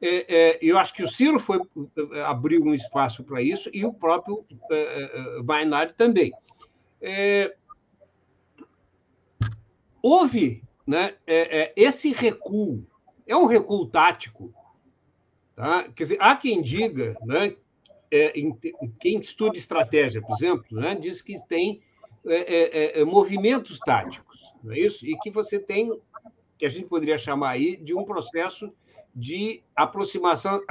Speaker 2: é, é eu acho que o Ciro foi, abriu um espaço para isso e o próprio é, também. houve né, esse recuo, é um recuo tático. Tá? Quer dizer, há quem diga, né, quem estuda estratégia, por exemplo, né, diz que tem é, é, é, é, movimentos táticos, não é isso? E que você tem, que a gente poderia chamar aí de um processo de aproximação,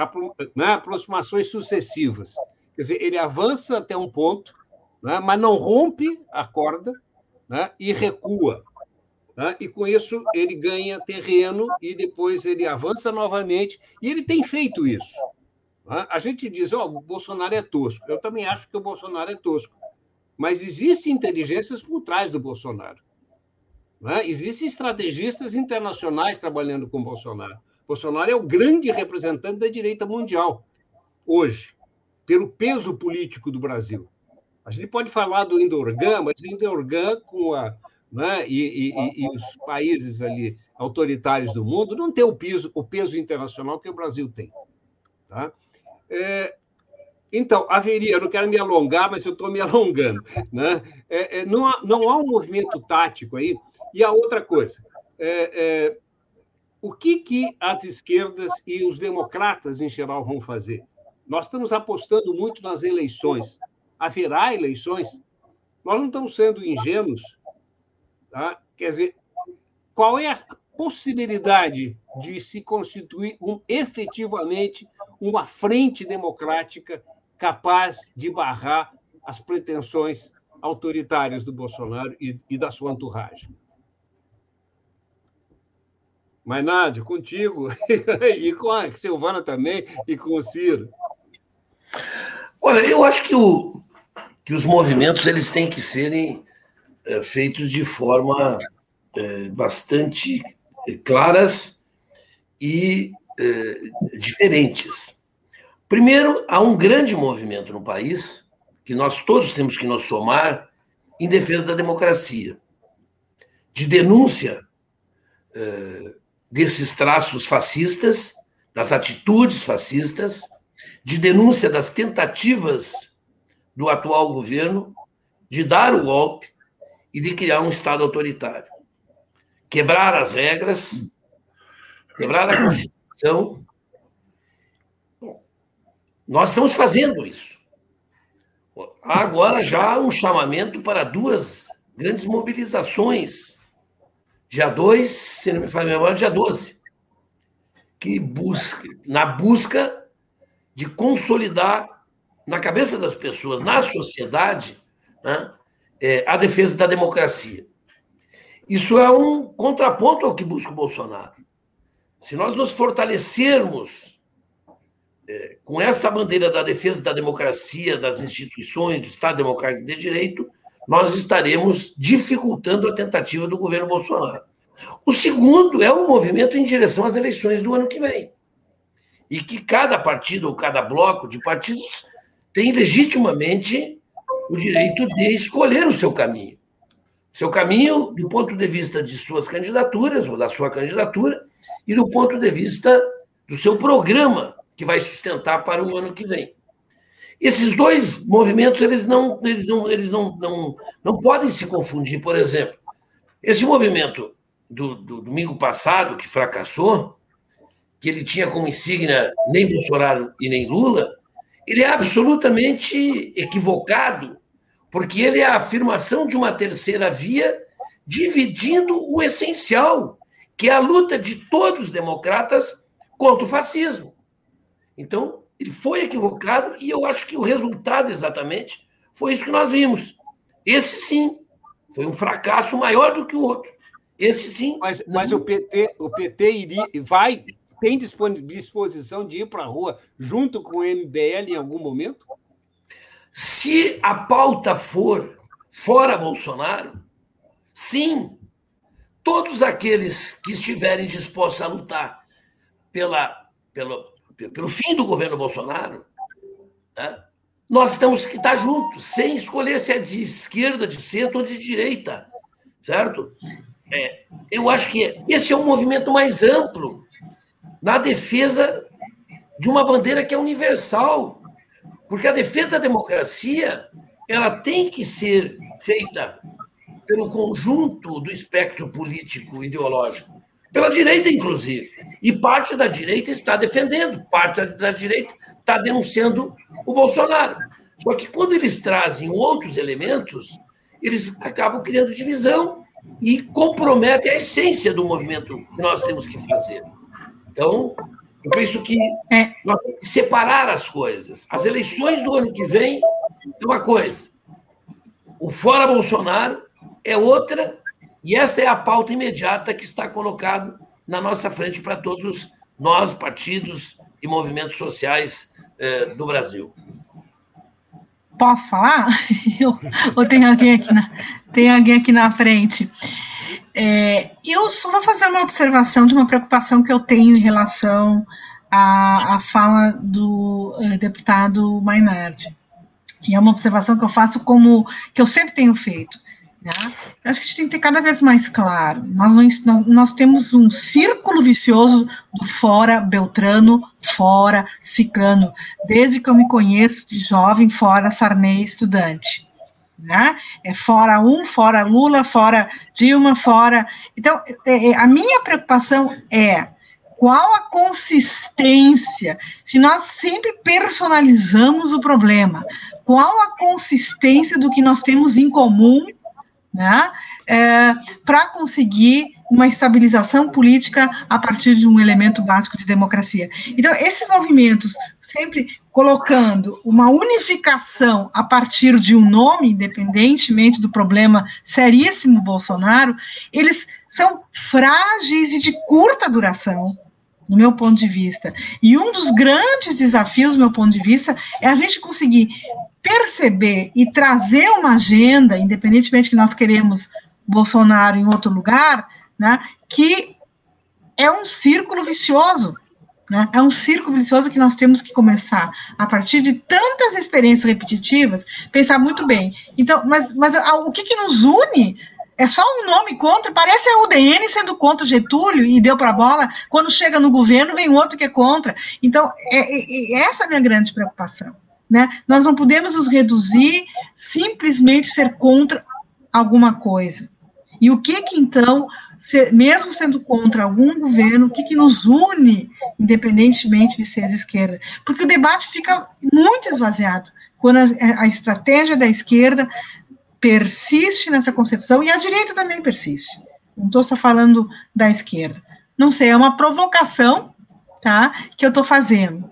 Speaker 2: né, aproximações sucessivas. Quer dizer, ele avança até um ponto, né, mas não rompe a corda né, e recua. Né, e com isso ele ganha terreno e depois ele avança novamente, e ele tem feito isso. Né? A gente diz, ó, oh, o Bolsonaro é tosco. Eu também acho que o Bolsonaro é tosco. Mas existem inteligências por trás do Bolsonaro. Né? Existem estrategistas internacionais trabalhando com o Bolsonaro. Bolsonaro é o grande representante da direita mundial, hoje, pelo peso político do Brasil. A gente pode falar do Indorgan, mas o Indorgan, com a, né, e, e, e, os países ali autoritários do mundo, não tem o peso, o peso internacional que o Brasil tem. Tá? É, então, haveria, eu não quero me alongar, mas eu estou me alongando. Né? É, é, não, há, não há um movimento tático aí. E a outra coisa, é, é, o que, que as esquerdas e os democratas, em geral, vão fazer? Nós estamos apostando muito nas eleições. Haverá eleições? Nós não estamos sendo ingênuos. Tá? Quer dizer, qual é a possibilidade de se constituir um, efetivamente uma frente democrática capaz de barrar as pretensões autoritárias do Bolsonaro e, e da sua entourage. Mas, Nádia, contigo, e com a Silvana também, e com o Ciro.
Speaker 4: Olha, eu acho que, o, que os movimentos eles têm que serem é, feitos de forma é, bastante é, claras e é, diferentes. Primeiro, há um grande movimento no país, que nós todos temos que nos somar, em defesa da democracia, de denúncia eh, desses traços fascistas, das atitudes fascistas, de denúncia das tentativas do atual governo de dar o golpe e de criar um Estado autoritário. Quebrar as regras, quebrar a Constituição. Bom, nós estamos fazendo isso. Há agora já um chamamento para duas grandes mobilizações. Dia 2, se não me falha a memória, dia 12. Que busca, na busca de consolidar na cabeça das pessoas, na sociedade, né, é, a defesa da democracia. Isso é um contraponto ao que busca o Bolsonaro. Se nós nos fortalecermos é, com esta bandeira da defesa da democracia, das instituições, do Estado Democrático de Direito, nós estaremos dificultando a tentativa do governo Bolsonaro. O segundo é o movimento em direção às eleições do ano que vem. E que cada partido ou cada bloco de partidos tem legitimamente o direito de escolher o seu caminho. Seu caminho do ponto de vista de suas candidaturas, ou da sua candidatura, e do ponto de vista do seu programa, que vai sustentar para o ano que vem. Esses dois movimentos eles não, eles não, eles não, não, não podem se confundir. Por exemplo, esse movimento do, do domingo passado, que fracassou, que ele tinha como insígnia nem Bolsonaro e nem Lula, ele é absolutamente equivocado, porque ele é a afirmação de uma terceira via dividindo o essencial, que é a luta de todos os democratas contra o fascismo. Então, ele foi equivocado e eu acho que o resultado exatamente foi isso que nós vimos. Esse sim foi um fracasso maior do que o outro. Esse sim.
Speaker 2: Mas, mas o PT, o PT iria, vai tem disposição de ir para a rua junto com o MBL em algum momento?
Speaker 4: Se a pauta for fora Bolsonaro, sim, todos aqueles que estiverem dispostos a lutar pela, pelo, pelo fim do governo Bolsonaro, né, nós temos que estar juntos, sem escolher se é de esquerda, de centro ou de direita, certo? É, eu acho que esse é um movimento mais amplo na defesa de uma bandeira que é universal. Porque a defesa da democracia ela tem que ser feita pelo conjunto do espectro político ideológico, pela direita, inclusive. E parte da direita está defendendo, parte da direita está denunciando o Bolsonaro. Só que quando eles trazem outros elementos, eles acabam criando divisão e comprometem a essência do movimento que nós temos que fazer. Então, eu penso que é. nós temos que separar as coisas. As eleições do ano que vem é uma coisa, o fora Bolsonaro é outra, e esta é a pauta imediata que está colocado na nossa frente para todos nós, partidos e movimentos sociais eh, do Brasil.
Speaker 3: Posso falar? Eu, ou tem alguém aqui na, tem alguém aqui na frente? É, eu só vou fazer uma observação de uma preocupação que eu tenho em relação à, à fala do uh, deputado Mainardi. E é uma observação que eu faço como que eu sempre tenho feito. Né? Eu acho que a gente tem que ter cada vez mais claro. Nós, não, nós, nós temos um círculo vicioso do fora Beltrano, fora Ciclano, desde que eu me conheço de jovem, fora Sarney estudante né? É fora um, fora Lula, fora Dilma, fora. Então, é, é, a minha preocupação é qual a consistência, se nós sempre personalizamos o problema, qual a consistência do que nós temos em comum, né? É, para conseguir uma estabilização política a partir de um elemento básico de democracia. Então, esses movimentos sempre colocando uma unificação a partir de um nome, independentemente do problema seríssimo Bolsonaro, eles são frágeis e de curta duração, no meu ponto de vista. E um dos grandes desafios, do meu ponto de vista, é a gente conseguir perceber e trazer uma agenda, independentemente que nós queremos Bolsonaro em outro lugar, né, que é um círculo vicioso Né? É um círculo vicioso que nós temos que começar, a partir de tantas experiências repetitivas, pensar muito bem. Então, mas, mas o que, que nos une é só um nome contra, parece a UDN sendo contra Getúlio e deu para a bola, quando chega no governo vem outro que é contra. Então, é, é, é essa a minha grande preocupação. Né? Nós não podemos nos reduzir simplesmente ser contra alguma coisa. E o que que então, se, mesmo sendo contra algum governo, o que que nos une, independentemente de ser de esquerda? Porque o debate fica muito esvaziado quando a, a estratégia da esquerda persiste nessa concepção e a direita também persiste. Não estou só falando da esquerda. Não sei, é uma provocação, tá? Que eu estou fazendo.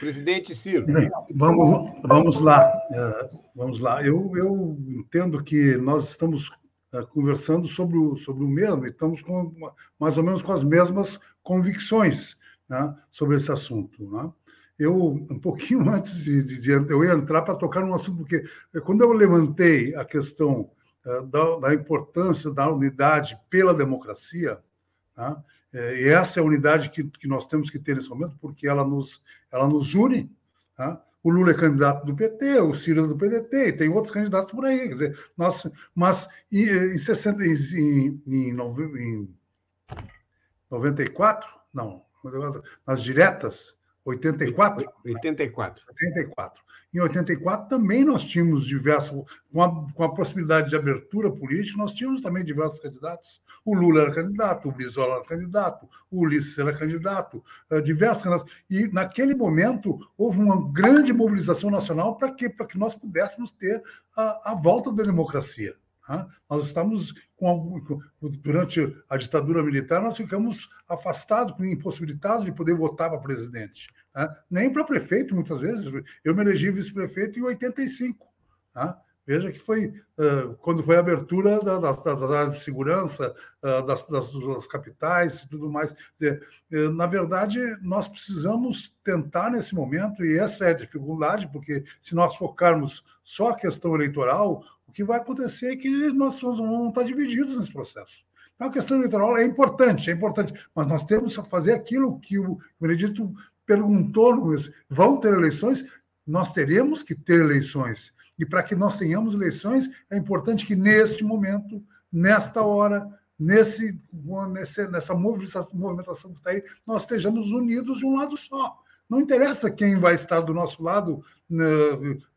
Speaker 2: Presidente Ciro.
Speaker 5: Vamos, vamos lá, é, vamos lá. Eu, eu entendo que nós estamos é, conversando sobre o, sobre o mesmo, estamos com, mais ou menos com as mesmas convicções né, sobre esse assunto. Né? Eu, um pouquinho antes de, de, de eu entrar para tocar num assunto, porque quando eu levantei a questão uh, da, da, importância da unidade pela democracia, né, e essa é a unidade que, que nós temos que ter nesse momento, porque ela nos, ela nos une. Tá? O Lula é candidato do PT, o Ciro é do PDT, e tem outros candidatos por aí. Quer dizer, nós, mas em, em, 60, em, em, em 94, não, nas diretas, 84?
Speaker 2: 84.
Speaker 5: 84. Em 84 também nós tínhamos diversos, com a, com a possibilidade de abertura política, nós tínhamos também diversos candidatos. O Lula era candidato, o Brizola era candidato, o Ulisses era candidato, uh, diversos candidatos. E naquele momento houve uma grande mobilização nacional para que, para que nós pudéssemos ter a, a volta da democracia. Nós estamos com, durante a ditadura militar, nós ficamos afastados, impossibilitados de poder votar para presidente. Né? Nem para prefeito, muitas vezes. Eu me elegi vice-prefeito em 85. Tá? Veja que foi quando foi a abertura da, das, áreas de segurança, das, das, capitais e tudo mais. Na verdade, nós precisamos tentar nesse momento, e essa é a dificuldade, porque se nós focarmos só a questão eleitoral, o que vai acontecer é que nós vamos estar divididos nesse processo. Então, a questão eleitoral é importante, é importante, mas nós temos que fazer aquilo que o Benedito perguntou: vão ter eleições? Nós teremos que ter eleições. E para que nós tenhamos eleições, é importante que neste momento, nesta hora, nesse, nessa movimentação que está aí, nós estejamos unidos de um lado só. Não interessa quem vai estar do nosso lado né,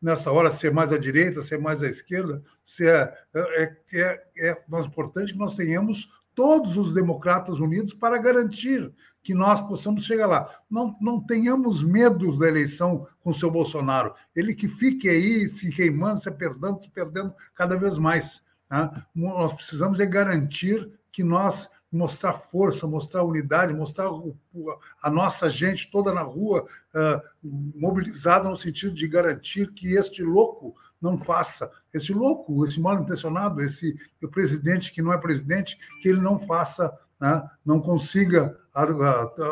Speaker 5: nessa hora, se é mais à direita, se é mais à esquerda, se é, é, é, é importante que nós tenhamos todos os democratas unidos para garantir que nós possamos chegar lá. Não, não tenhamos medo da eleição com o seu Bolsonaro. Ele que fique aí se queimando, se perdendo, se perdendo cada vez mais. Né? Nós precisamos é garantir que nós mostrar força, mostrar unidade, mostrar a nossa gente toda na rua uh, mobilizada no sentido de garantir que este louco não faça, esse louco, esse mal intencionado, esse presidente que não é presidente, que ele não faça, né, não consiga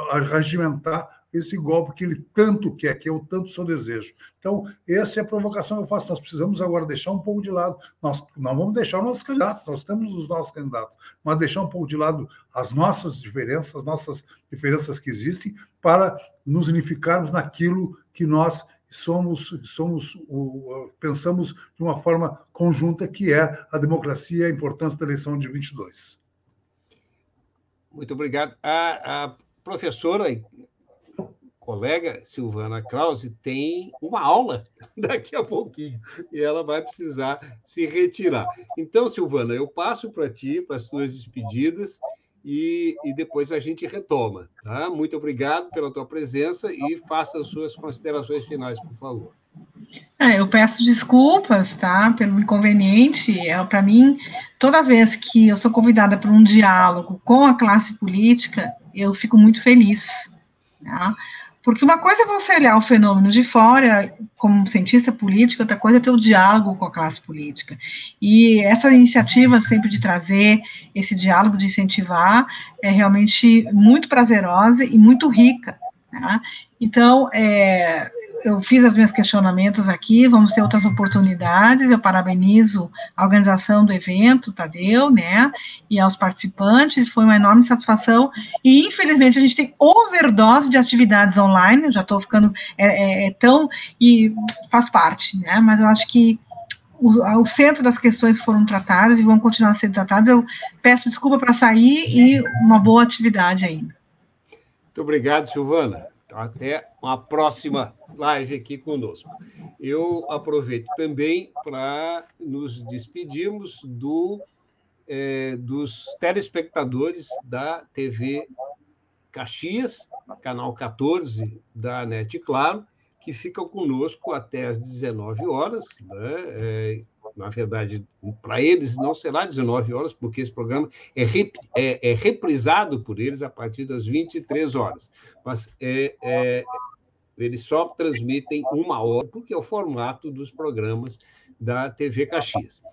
Speaker 5: arregimentar esse golpe que ele tanto quer, que o tanto seu desejo. Então, essa é a provocação que eu faço. Nós precisamos agora deixar um pouco de lado. Nós não vamos deixar os nossos candidatos, nós temos os nossos candidatos, mas deixar um pouco de lado as nossas diferenças, as nossas diferenças que existem, para nos unificarmos naquilo que nós somos, somos pensamos de uma forma conjunta, que é a democracia e a importância da eleição de 22.
Speaker 2: Muito obrigado. A, a professora colega Silvana Krause tem uma aula daqui a pouquinho e ela vai precisar se retirar. Então, Silvana, eu passo para ti, para as tuas despedidas e, e, depois a gente retoma. Tá? Muito obrigado pela tua presença e faça as suas considerações finais, por favor.
Speaker 3: É, eu peço desculpas, tá, pelo inconveniente. É, para mim, toda vez que eu sou convidada para um diálogo com a classe política, eu fico muito feliz. Tá? Porque uma coisa é você olhar o fenômeno de fora, como cientista político, outra coisa é ter o diálogo com a classe política. E essa iniciativa sempre de trazer esse diálogo, de incentivar, é realmente muito prazerosa e muito rica. Né? Então, é, eu fiz as minhas questionamentos aqui, vamos ter outras oportunidades. Eu parabenizo a organização do evento, Tadeu, né, e aos participantes. Foi uma enorme satisfação. E infelizmente a gente tem overdose de atividades online. Eu já estou ficando é, é, é, tão e faz parte, né? Mas eu acho que o, centro das questões foram tratadas e vão continuar sendo tratadas. Eu peço desculpa para sair e uma boa atividade ainda.
Speaker 2: Muito obrigado, Silvana. Até uma próxima live aqui conosco. Eu aproveito também para nos despedirmos do, é, dos telespectadores da TV Caxias, canal 14 da NET Claro, que ficam conosco até às 19 horas. Né? É, na verdade, para eles não será 19 horas, porque esse programa é, rep, é, é, reprisado por eles a partir das 23 horas. Mas é, é, eles só transmitem uma hora, porque é o formato dos programas da TV Caxias.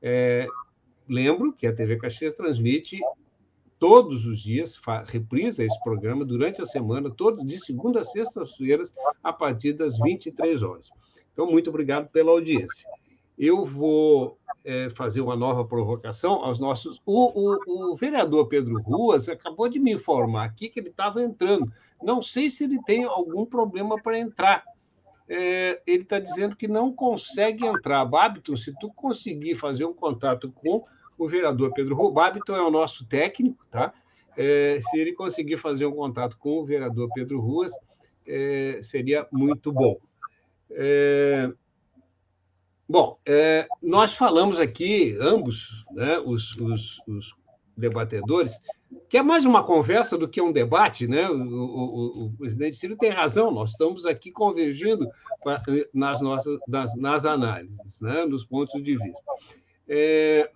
Speaker 2: É, lembro que a TV Caxias transmite todos os dias, reprisa esse programa durante a semana, todos de segunda a sexta-feiras, a partir das 23 horas. Então, muito obrigado pela audiência. Eu vou é, fazer uma nova provocação aos nossos. O, o, o, vereador Pedro Ruas acabou de me informar aqui que ele estava entrando. Não sei se ele tem algum problema para entrar. É, ele está dizendo que não consegue entrar. Babiton, se tu conseguir fazer um contato com o vereador Pedro Ruas, é o nosso técnico, tá? É, se ele conseguir fazer um contato com o vereador Pedro Ruas, é, seria muito bom. É, bom, é, nós falamos aqui, ambos, né, os, os, os, debatedores, que é mais uma conversa do que um debate, né? O, o, o presidente Ciro tem razão, nós estamos aqui convergindo nas nossas nas, nas análises, né, nos pontos de vista. É,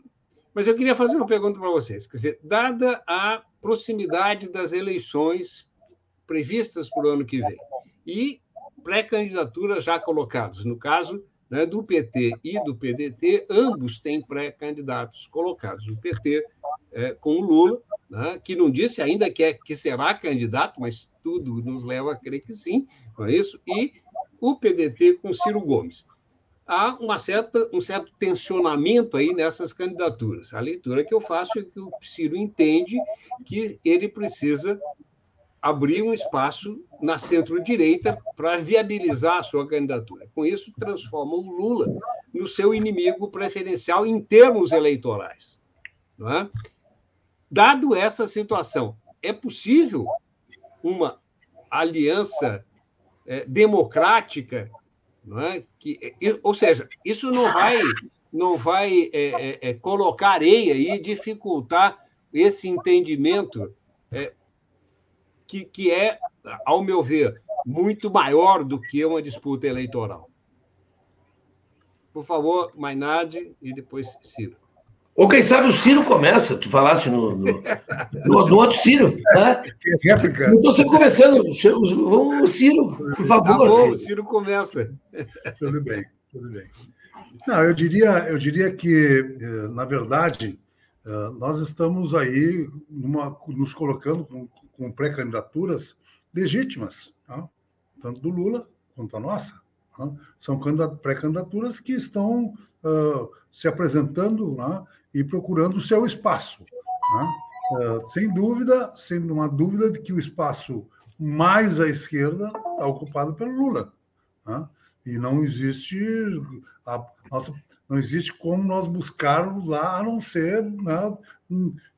Speaker 2: mas eu queria fazer uma pergunta para vocês. Quer dizer, dada a proximidade das eleições previstas para o ano que vem e pré-candidaturas já colocados, no caso né, do PT e do PDT, ambos têm pré-candidatos colocados. O PT é, com o Lula, né, que não disse ainda que, é, que será candidato, mas tudo nos leva a crer que sim, não é isso? E o PDT com Ciro Gomes há uma certa, um certo tensionamento aí nessas candidaturas. A leitura que eu faço é que o Ciro entende que ele precisa abrir um espaço na centro-direita para viabilizar a sua candidatura. Com isso, transforma o Lula no seu inimigo preferencial em termos eleitorais. É? Dado essa situação, é possível uma aliança é, democrática é? Que, ou seja, isso não vai, não vai é, é, é, colocar areia e dificultar esse entendimento é, que, que é, ao meu ver, muito maior do que uma disputa eleitoral. Por favor, Mainardi e depois Ciro.
Speaker 4: Ou quem sabe o Ciro começa, tu falaste no, no, no, no outro Ciro. Né? Réplica. Eu estou sempre conversando. Vamos, Ciro, por favor. Tá
Speaker 2: bom, Ciro. o Ciro começa.
Speaker 5: Tudo bem, tudo bem. Não, eu diria, eu diria que, eh, na verdade, eh, nós estamos aí numa, nos colocando com, pré-candidaturas legítimas, tá? tanto do Lula quanto a nossa. Tá? São pré-candidaturas que estão uh, se apresentando né? e procurando o seu espaço. Né? Uh, sem dúvida, sem uma dúvida de que o espaço mais à esquerda está ocupado pelo Lula. Né? E não existe a, nossa, não existe como nós buscarmos lá, a não ser né,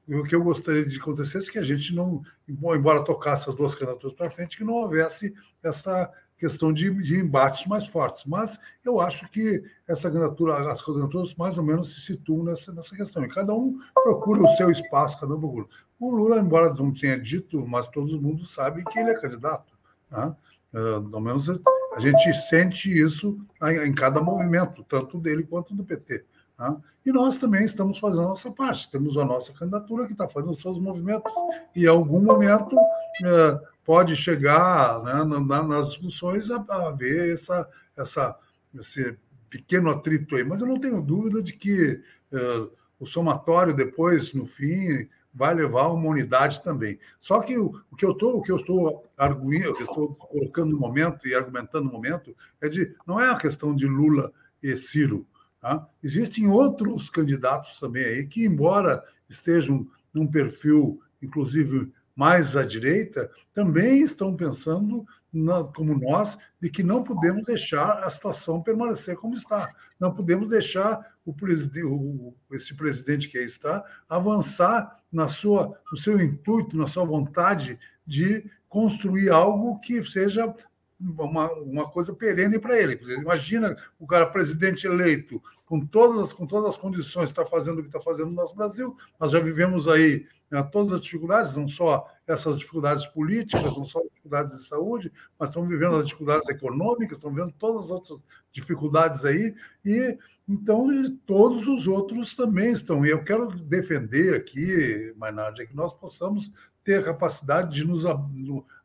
Speaker 5: o que eu gostaria de acontecer é que a gente não, embora tocasse as duas candidaturas para frente, que não houvesse essa questão de, de embates mais fortes. Mas eu acho que essa candidatura, as candidaturas mais ou menos se situam nessa, nessa questão. E cada um procura o seu espaço, cada um procura. O Lula, embora não tenha dito, mas todo mundo sabe que ele é candidato. Né? Uh, pelo menos a gente sente isso em cada movimento, tanto dele quanto do PT. Né? E nós também estamos fazendo a nossa parte. Temos a nossa candidatura que está fazendo seus movimentos, e em algum momento uh, pode chegar né, na, nas discussões a, a ver essa, essa, esse pequeno atrito aí. Mas eu não tenho dúvida de que uh, o somatório depois, no fim, vai levar uma unidade também. Só que o, o que eu estou, o que eu estou arguindo, o que eu estou colocando no momento e argumentando no momento é de não é a questão de Lula e Ciro. Tá? Existem outros candidatos também aí que, embora estejam num perfil, inclusive mais à direita, também estão pensando, na, como nós, de que não podemos deixar a situação permanecer como está. Não podemos deixar o, o esse presidente que aí está avançar na sua, no seu intuito, na sua vontade de construir algo que seja uma, uma coisa perene para ele. Imagina o cara presidente eleito com todas, com todas as condições, está fazendo o que está fazendo no nosso Brasil. Nós já vivemos aí né, todas as dificuldades, não só essas dificuldades políticas, não só dificuldades de saúde, mas estamos vivendo as dificuldades econômicas, estamos vivendo todas as outras dificuldades aí, e então todos os outros também estão. E eu quero defender aqui, Maynard, é que nós possamos ter a capacidade de nos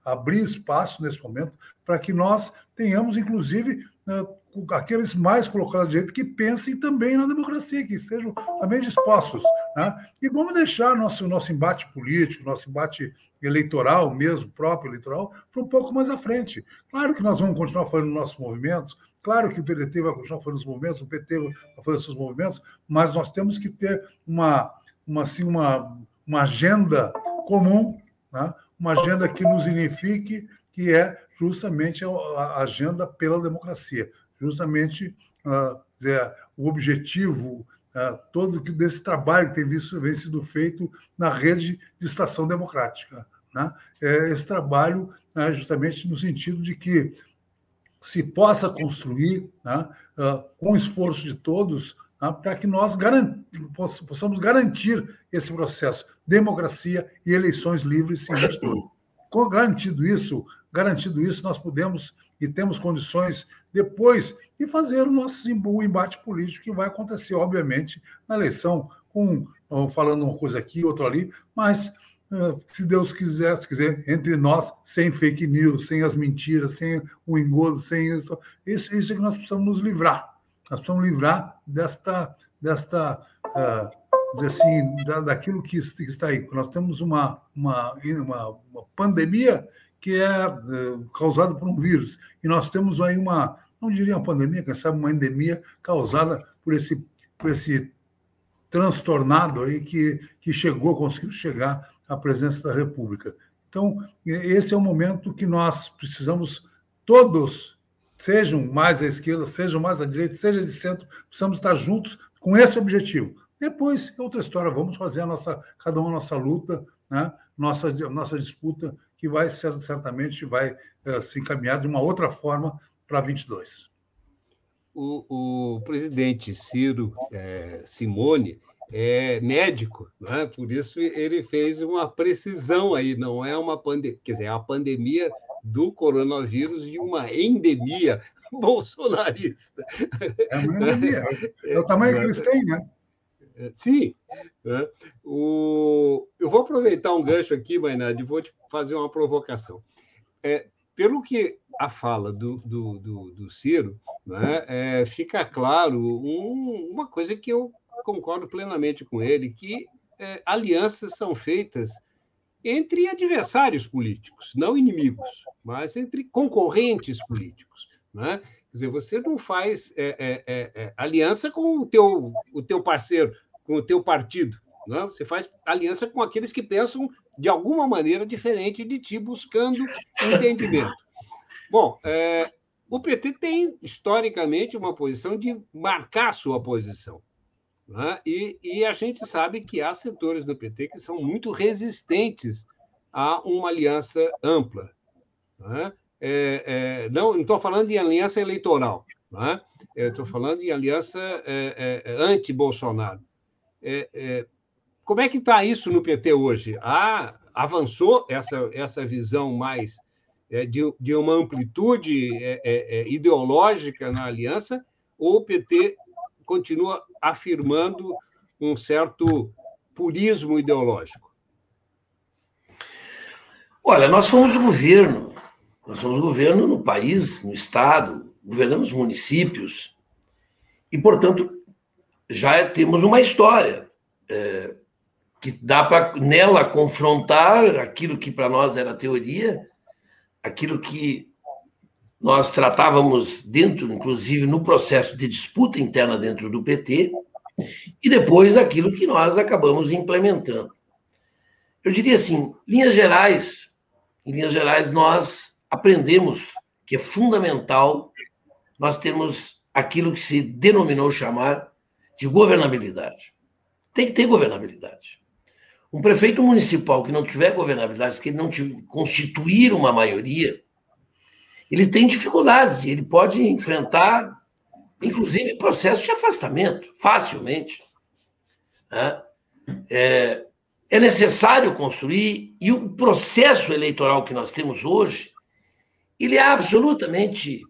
Speaker 5: abrir espaço nesse momento para que nós tenhamos, inclusive, né, aqueles mais colocados de direito que pensem também na democracia, que estejam também dispostos. Né? E vamos deixar nosso, nosso embate político, nosso embate eleitoral mesmo, próprio eleitoral, para um pouco mais à frente. Claro que nós vamos continuar fazendo nossos movimentos, claro que o PDT vai continuar fazendo os movimentos, o PT vai fazer seus movimentos, mas nós temos que ter uma, uma, assim, uma, uma agenda comum, né? Uma agenda que nos unifique, que é justamente a agenda pela democracia, justamente uh, dizer, o objetivo uh, todo desse trabalho que tem visto, vem sido feito na rede de estação democrática. Né? É esse trabalho né, justamente no sentido de que se possa construir, né, uh, com o esforço de todos, né, para que nós garant... possamos garantir esse processo, democracia e eleições livres sem mistura. Garantido isso, garantido isso, nós podemos e temos condições depois de fazer o nosso o embate político que vai acontecer, obviamente, na eleição, com falando uma coisa aqui, outra ali, mas se Deus quiser, se quiser, entre nós, sem fake news, sem as mentiras, sem o engodo, sem isso, isso é que nós precisamos nos livrar. Nós precisamos livrar desta, desta uh, assim, da, daquilo que está aí. Nós temos uma, uma, uma, uma pandemia que é uh, causada por um vírus, e nós temos aí uma, não diria uma pandemia, quem sabe uma endemia causada por esse, por esse transtornado aí que, que chegou, conseguiu chegar à presença da República. Então, esse é o momento que nós precisamos todos sejam mais à esquerda, sejam mais à direita, seja de centro, precisamos estar juntos com esse objetivo. Depois, outra história, vamos fazer a nossa, cada um a nossa luta, né? nossa, nossa disputa, que vai certamente vai é, se encaminhar de uma outra forma para 22.
Speaker 2: O, o presidente Ciro é, Simone é médico, né? por isso ele fez uma precisão aí, não é uma pandemia, quer dizer, é a pandemia do coronavírus de uma endemia bolsonarista.
Speaker 5: É uma endemia. É o tamanho que eles têm, né?
Speaker 2: Sim. Né? O... Eu vou aproveitar um gancho aqui, Maynard, e vou te fazer uma provocação. É, pelo que a fala do, do, do, do Ciro, né, é, fica claro um, uma coisa que eu concordo plenamente com ele, que é, alianças são feitas entre adversários políticos, não inimigos, mas entre concorrentes políticos. Né? Quer dizer, você não faz é, é, é, é, aliança com o teu, o teu parceiro, com o teu partido. Né? Você faz aliança com aqueles que pensam de alguma maneira diferente de ti, buscando entendimento. Bom, é, o PT tem, historicamente, uma posição de marcar sua posição. Né? E, e, a gente sabe que há setores do PT que são muito resistentes a uma aliança ampla. Né? É, é, não estou falando em aliança eleitoral, né? estou falando em aliança é, é anti-Bolsonaro. É, é, como é que está isso no PT hoje? Ah, avançou essa, essa visão mais de, de uma amplitude ideológica na aliança, ou o PT continua afirmando um certo purismo ideológico?
Speaker 4: Olha, nós fomos o governo, nós somos governo no país, no Estado, governamos municípios, e, portanto, já temos uma história. É, que dá para nela confrontar aquilo que para nós era teoria, aquilo que nós tratávamos dentro, inclusive no processo de disputa interna dentro do PT, e depois aquilo que nós acabamos implementando. Eu diria assim, linhas gerais, em linhas gerais nós aprendemos que é fundamental nós termos aquilo que se denominou chamar de governabilidade. Tem que ter governabilidade. Um prefeito municipal que não tiver governabilidade, que ele não constituir uma maioria, ele tem dificuldades, ele pode enfrentar, inclusive, processo de afastamento, facilmente. Né? É, é necessário construir, e o processo eleitoral que nós temos hoje, ele é absolutamente,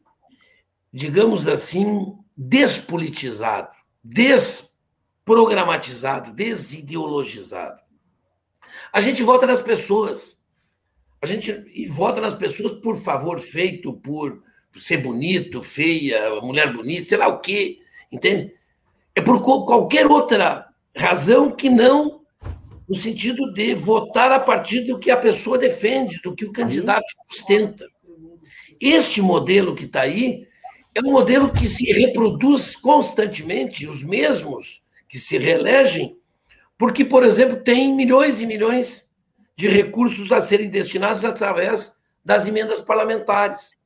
Speaker 4: digamos assim, despolitizado, desprogramatizado, desideologizado. A gente vota nas pessoas. A gente e vota nas pessoas por favor feito, por ser bonito, feia, mulher bonita, sei lá o quê, entende? É por qualquer outra razão que não no sentido de votar a partir do que a pessoa defende, do que o candidato sustenta. Este modelo que está aí é um modelo que se reproduz constantemente, os mesmos que se reelegem, porque, por exemplo, tem milhões e milhões de recursos a serem destinados através das emendas parlamentares.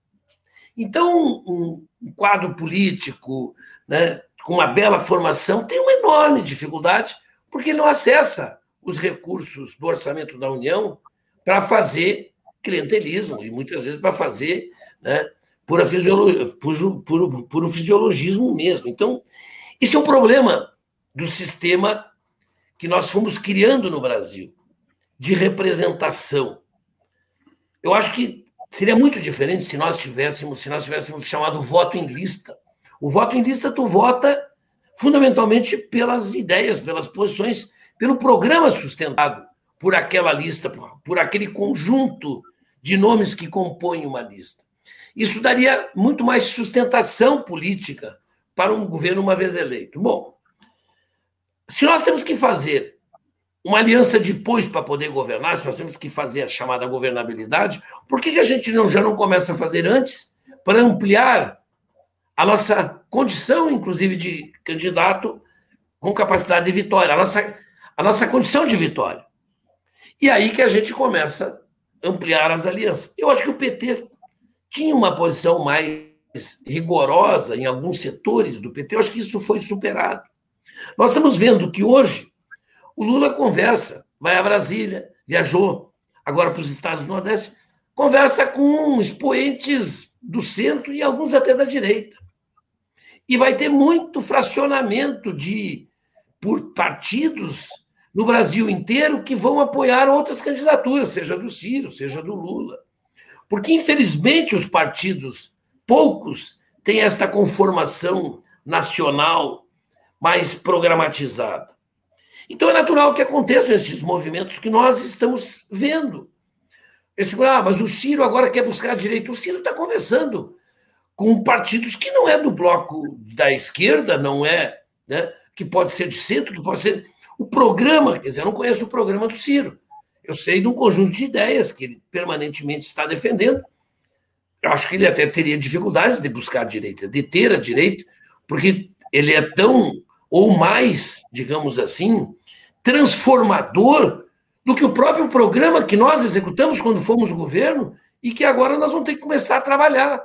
Speaker 4: Então, um, quadro político né, com uma bela formação tem uma enorme dificuldade, porque ele não acessa os recursos do orçamento da União para fazer clientelismo, e muitas vezes para fazer né, pura fisiologia, puro, puro, puro fisiologismo mesmo. Então, isso é um problema do sistema que nós fomos criando no Brasil, de representação. Eu acho que seria muito diferente se nós tivéssemos, se nós tivéssemos chamado voto em lista. O voto em lista tu vota fundamentalmente pelas ideias, pelas posições, pelo programa sustentado por aquela lista, por aquele conjunto de nomes que compõem uma lista. Isso daria muito mais sustentação política para um governo uma vez eleito. Bom, se nós temos que fazer uma aliança depois para poder governar, se nós temos que fazer a chamada governabilidade, por que, que a gente não, já não começa a fazer antes para ampliar a nossa condição, inclusive, de candidato com capacidade de vitória, a nossa, a nossa condição de vitória? E aí que a gente começa a ampliar as alianças. Eu acho que o PT tinha uma posição mais rigorosa em alguns setores do PT, eu acho que isso foi superado. Nós estamos vendo que hoje o Lula conversa, vai a Brasília, viajou agora para os estados do Nordeste, conversa com expoentes do centro e alguns até da direita. E vai ter muito fracionamento de por partidos no Brasil inteiro que vão apoiar outras candidaturas, seja do Ciro, seja do Lula. Porque, infelizmente, os partidos, poucos, têm esta conformação nacional mais programatizada. Então é natural que aconteçam esses movimentos que nós estamos vendo. Esse, ah, mas o Ciro agora quer buscar direito. O Ciro está conversando com partidos que não é do bloco da esquerda, não é, né, que pode ser de centro, que pode ser. O programa, quer dizer, eu não conheço o programa do Ciro. Eu sei de um conjunto de ideias que ele permanentemente está defendendo. Eu acho que ele até teria dificuldades de buscar a direita, de ter a direita, porque ele é tão ou mais, digamos assim, transformador do que o próprio programa que nós executamos quando fomos governo e que agora nós vamos ter que começar a trabalhar.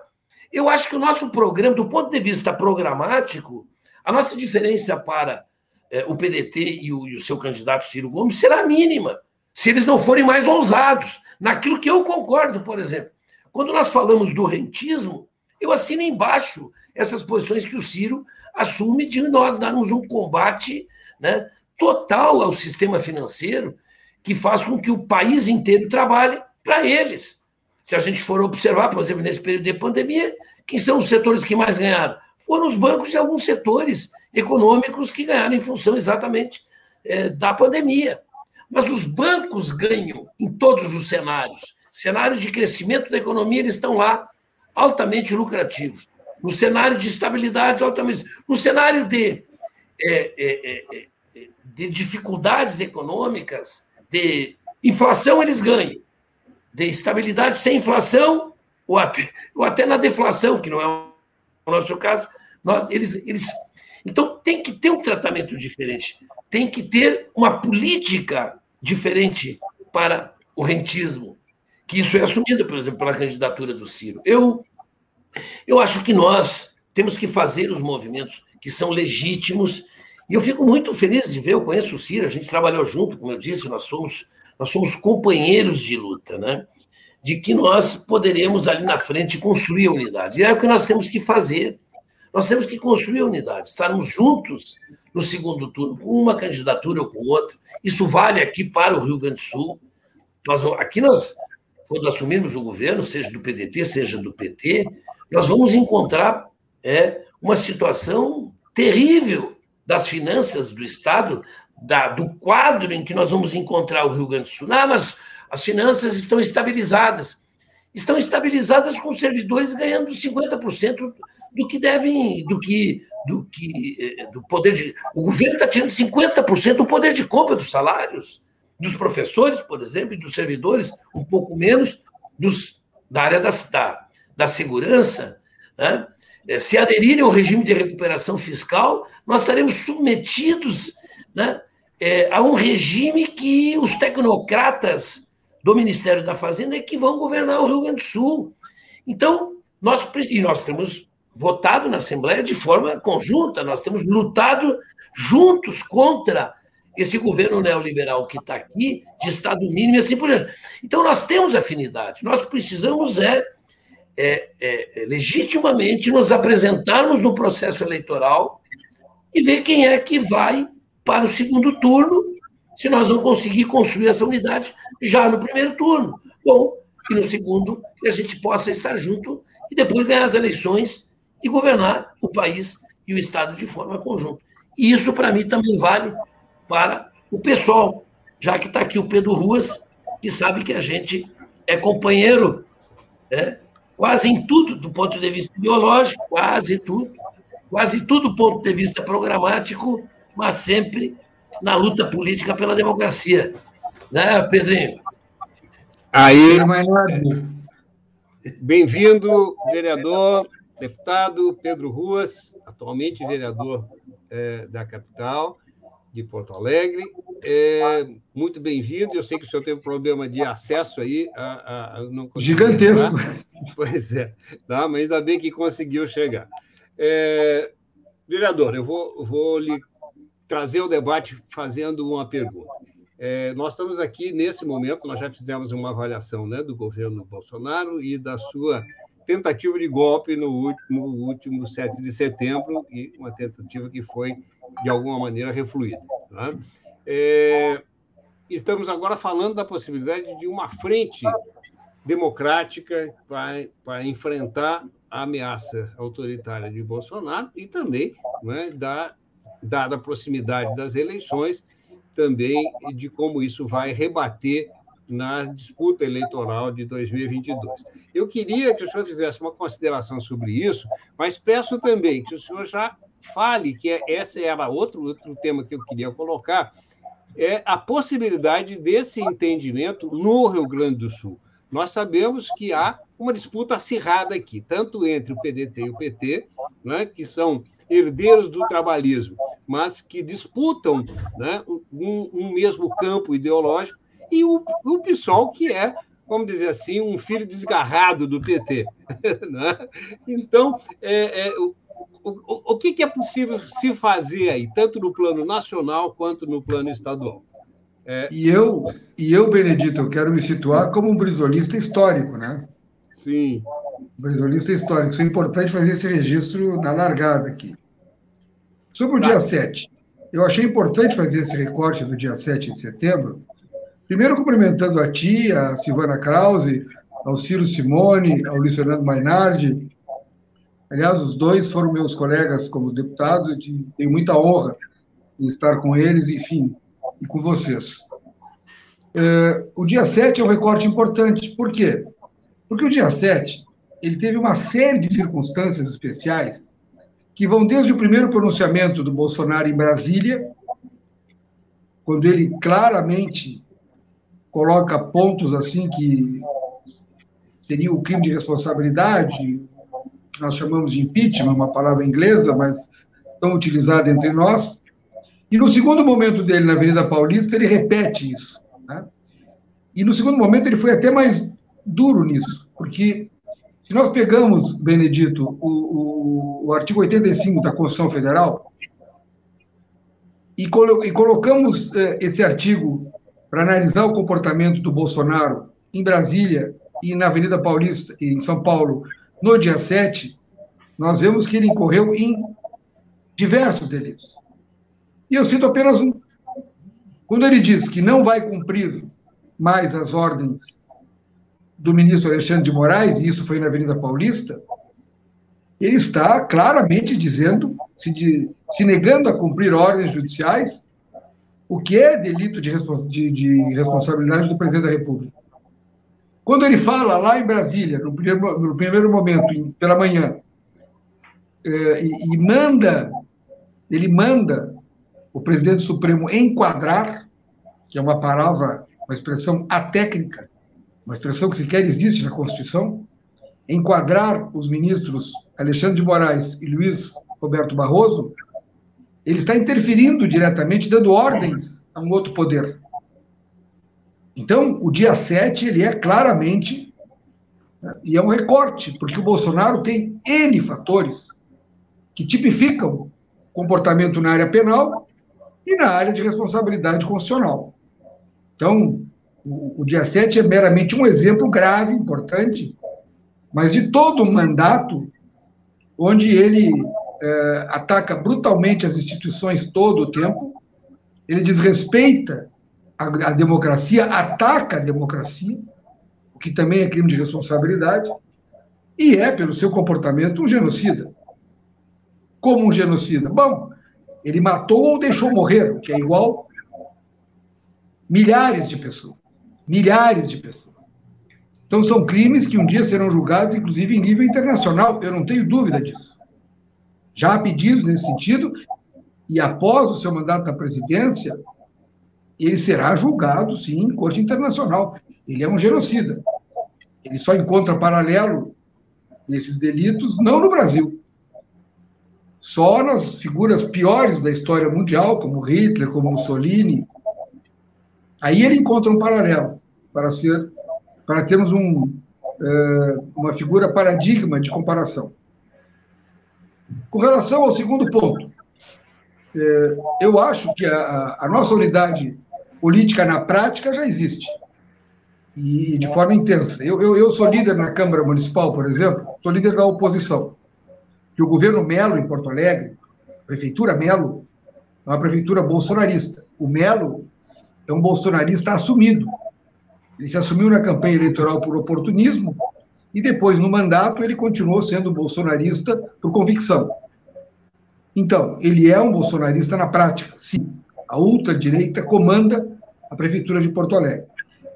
Speaker 4: Eu acho que o nosso programa, do ponto de vista programático, a nossa diferença para é, o PDT e o, e o seu candidato Ciro Gomes será mínima, se eles não forem mais ousados. Naquilo que eu concordo, por exemplo. Quando nós falamos do rentismo, eu assino embaixo essas posições que o Ciro assume de nós darmos um combate né, total ao sistema financeiro que faz com que o país inteiro trabalhe para eles. Se a gente for observar, por exemplo, nesse período de pandemia, quem são os setores que mais ganharam? Foram os bancos e alguns setores econômicos que ganharam em função exatamente é, da pandemia. Mas os bancos ganham em todos os cenários. Cenários de crescimento da economia, eles estão lá altamente lucrativos no cenário de estabilidade altamente. No cenário de é, é, é, de dificuldades econômicas, de inflação, eles ganham. De estabilidade sem inflação, ou até, ou até na deflação, que não é o nosso caso, nós, eles, eles. Então, tem que ter um tratamento diferente, tem que ter uma política diferente para o rentismo, que isso é assumido, por exemplo, pela candidatura do Ciro. Eu, eu acho que nós temos que fazer os movimentos que são legítimos e eu fico muito feliz de ver, eu conheço o Ciro, a gente trabalhou junto, como eu disse, nós somos, nós somos companheiros de luta, né? De que nós poderemos ali na frente construir a unidade. E é o que nós temos que fazer. Nós temos que construir a unidade, estarmos juntos no segundo turno, com uma candidatura ou com outra. Isso vale aqui para o Rio Grande do Sul. Nós, aqui nós, quando assumirmos o governo, seja do PDT, seja do PT, nós vamos encontrar é, uma situação terrível das finanças do Estado, da, do quadro em que nós vamos encontrar o Rio Grande do Sul. Ah, mas as finanças estão estabilizadas. Estão estabilizadas com servidores ganhando 50% do que devem, do que, do que, eh, do poder de. O governo está tirando 50% do poder de compra dos salários dos professores, por exemplo, e dos servidores, um pouco menos dos, da área da, da, da segurança. Né? É, se aderirem ao regime de recuperação fiscal, nós estaremos submetidos né, é, a um regime que os tecnocratas do Ministério da Fazenda é que vão governar o Rio Grande do Sul. Então, nós, e nós temos votado na Assembleia de forma conjunta, nós temos lutado juntos contra esse governo neoliberal que está aqui, de Estado mínimo e assim por diante. Então, nós temos afinidade, nós precisamos é é, é, é, legitimamente nos apresentarmos no processo eleitoral e ver quem é que vai para o segundo turno, se nós não conseguir construir essa unidade já no primeiro turno. Bom, e no segundo, que a gente possa estar junto e depois ganhar as eleições e governar o país e o Estado de forma conjunta. E isso, para mim, também vale para o pessoal, já que está aqui o Pedro Ruas, que sabe que a gente é companheiro né, quase em tudo do ponto de vista ideológico, quase tudo, quase tudo do ponto de vista programático, mas sempre na luta política pela democracia. Né, Pedrinho?
Speaker 2: Aí, bem-vindo, vereador, deputado Pedro Ruas, atualmente vereador é, da capital de Porto Alegre. É, muito bem-vindo. Eu sei que o senhor teve problema de acesso aí. A, a,
Speaker 5: Gigantesco.
Speaker 2: Pois é, tá? mas ainda bem que conseguiu chegar. É, vereador, eu vou, vou lhe trazer o debate fazendo uma pergunta. É, nós estamos aqui nesse momento, nós já fizemos uma avaliação né, do governo Bolsonaro e da sua tentativa de golpe no último, no último 7 de setembro, e uma tentativa que foi de alguma maneira refluída. Tá? É, estamos agora falando da possibilidade de uma frente democrática para, enfrentar a ameaça autoritária de Bolsonaro e também, né, da, dada a proximidade das eleições, também de como isso vai rebater na disputa eleitoral de 2022. Eu queria que o senhor fizesse uma consideração sobre isso, mas peço também que o senhor já fale, que é, esse era outro, outro tema que eu queria colocar, é a possibilidade desse entendimento no Rio Grande do Sul. Nós sabemos que há uma disputa acirrada aqui, tanto entre o PDT e o PT, né, que são herdeiros do trabalhismo, mas que disputam né, um, um mesmo campo ideológico, e o, o PSOL, que é, vamos dizer assim, um filho desgarrado do PT. Né? Então, é, é, o, o que, que é possível se fazer aí, tanto no plano nacional quanto no plano estadual?
Speaker 5: É... E eu, e eu, Benedito, eu quero me situar como um brisolista histórico, né?
Speaker 2: Sim.
Speaker 5: Brisolista histórico. Isso é importante fazer esse registro na largada aqui. Sobre o tá. dia 7, eu achei importante fazer esse recorte do dia 7 de setembro, primeiro cumprimentando a ti, a Silvana Krause, ao Ciro Simone, ao Luiz Fernando Mainardi, Aliás, os dois foram meus colegas como deputados e tenho muita honra em estar com eles, enfim, e com vocês. É, o dia 7 é um recorte importante. Por quê? Porque o dia 7 ele teve uma série de circunstâncias especiais que vão desde o primeiro pronunciamento do Bolsonaro em Brasília,
Speaker 6: quando ele claramente coloca pontos assim que seria o crime de responsabilidade, que nós chamamos de impeachment, uma palavra inglesa, mas tão utilizada entre nós. E no segundo momento dele na Avenida Paulista, ele repete isso. Né? E no segundo momento, ele foi até mais duro nisso, porque se nós pegamos, Benedito, o, o, o artigo 85 da Constituição Federal e, colo e colocamos eh, esse artigo para analisar o comportamento do Bolsonaro em Brasília e na Avenida Paulista, em São Paulo, no dia 7, nós vemos que ele incorreu em diversos delitos. E eu cito apenas um. Quando ele diz que não vai cumprir mais as ordens do ministro Alexandre de Moraes, e isso foi na Avenida Paulista, ele está claramente dizendo, se, de, se negando a cumprir ordens judiciais, o que é delito de, de, de responsabilidade do presidente da República. Quando ele fala lá em Brasília, no primeiro, no primeiro momento, pela manhã, é, e, e manda, ele manda o presidente Supremo enquadrar, que é uma palavra, uma expressão atécnica, uma expressão que sequer existe na Constituição, enquadrar os ministros Alexandre de Moraes e Luiz Roberto Barroso, ele está interferindo diretamente, dando ordens a um outro poder. Então, o dia 7, ele é claramente, né, e é um recorte, porque o Bolsonaro tem N fatores que tipificam comportamento na área penal e na área de responsabilidade constitucional. Então, o, o dia 7 é meramente um exemplo grave, importante, mas de todo um mandato onde ele é, ataca brutalmente as instituições todo o tempo, ele desrespeita a, a democracia, ataca a democracia, o que também é crime de responsabilidade, e é, pelo seu comportamento, um genocida. Como um genocida? Bom, ele matou ou deixou morrer, o que é igual milhares de pessoas. Milhares de pessoas. Então, são crimes que um dia serão julgados, inclusive em nível internacional, eu não tenho dúvida disso. Já há pedidos nesse sentido, e após o seu mandato na presidência, ele será julgado, sim, em corte internacional. Ele é um genocida. Ele só encontra paralelo nesses delitos, não no Brasil. Só nas figuras piores da história mundial, como Hitler, como Mussolini. Aí ele encontra um paralelo para ser, para termos um, é, uma figura paradigma de comparação. Com relação ao segundo ponto, é, eu acho que a, a nossa unidade política na prática já existe. E de forma intensa. Eu, eu, eu sou líder na Câmara Municipal, por exemplo, sou líder da oposição. Que o governo Melo, em Porto Alegre, prefeitura Melo, é uma prefeitura bolsonarista. O Melo é um bolsonarista assumido. Ele se assumiu na campanha eleitoral por oportunismo e depois, no mandato, ele continuou sendo bolsonarista por convicção. Então, ele é um bolsonarista na prática, sim a ultradireita comanda a prefeitura de Porto Alegre.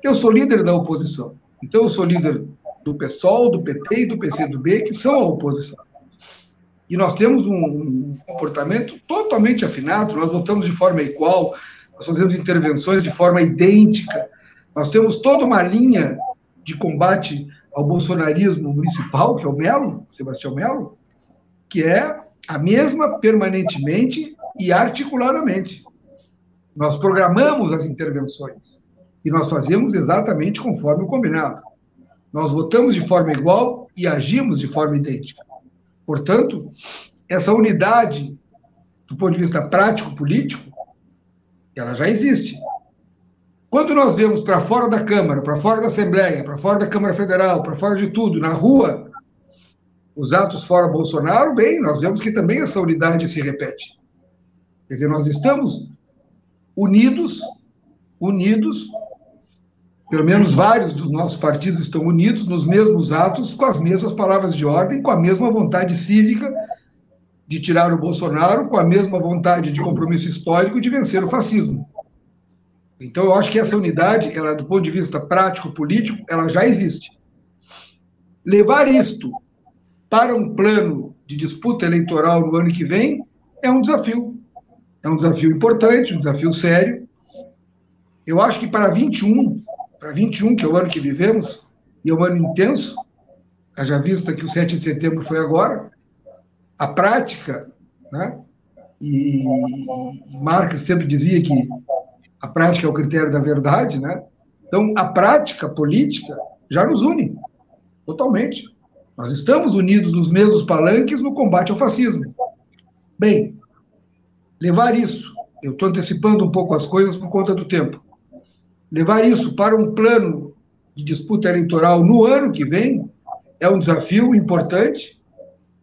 Speaker 6: Eu sou líder da oposição. Então, eu sou líder do PSOL, do PT e do PCdoB, que são a oposição. E nós temos um comportamento totalmente afinado, nós votamos de forma igual, nós fazemos intervenções de forma idêntica, nós temos toda uma linha de combate ao bolsonarismo municipal, que é o Melo, Sebastião Melo, que é a mesma permanentemente e articuladamente. Nós programamos as intervenções e nós fazemos exatamente conforme o combinado. Nós votamos de forma igual e agimos de forma idêntica. Portanto, essa unidade, do ponto de vista prático-político, ela já existe. Quando nós vemos para fora da Câmara, para fora da Assembleia, para fora da Câmara Federal, para fora de tudo, na rua, os atos fora Bolsonaro, bem, nós vemos que também essa unidade se repete. Quer dizer, nós estamos unidos, unidos, pelo menos vários dos nossos partidos estão unidos nos mesmos atos, com as mesmas palavras de ordem, com a mesma vontade cívica de tirar o Bolsonaro, com a mesma vontade de compromisso histórico de vencer o fascismo. Então, eu acho que essa unidade, ela, do ponto de vista prático, político, ela já existe. Levar isto para um plano de disputa eleitoral no ano que vem é um desafio. É um desafio importante, um desafio sério, Eu acho que para 21, para 21, que é o ano que vivemos, e é um ano intenso, haja vista que o 7 de setembro foi agora, a prática, né? E, e Marx sempre dizia que a prática é o critério da verdade, né? Então, a prática política já nos une, totalmente. Nós estamos unidos nos mesmos palanques no combate ao fascismo. Bem, levar isso, eu estou antecipando um pouco as coisas por conta do tempo, levar isso para um plano de disputa eleitoral no ano que vem é um desafio importante,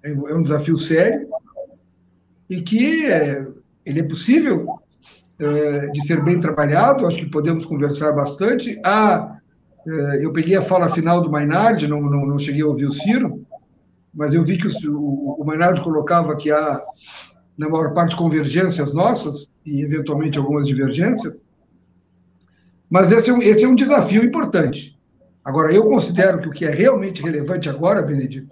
Speaker 6: é um desafio sério, e que é, ele é possível é, de ser bem trabalhado, acho que podemos conversar bastante. Ah, é, eu peguei a fala final do Mainardi, não, não, não cheguei a ouvir o Ciro, mas eu vi que o, o, o Mainardi colocava que há, na maior parte, convergências nossas, e eventualmente algumas divergências, mas esse é um, esse é um desafio importante. Agora, eu considero que o que é realmente relevante agora, Benedito,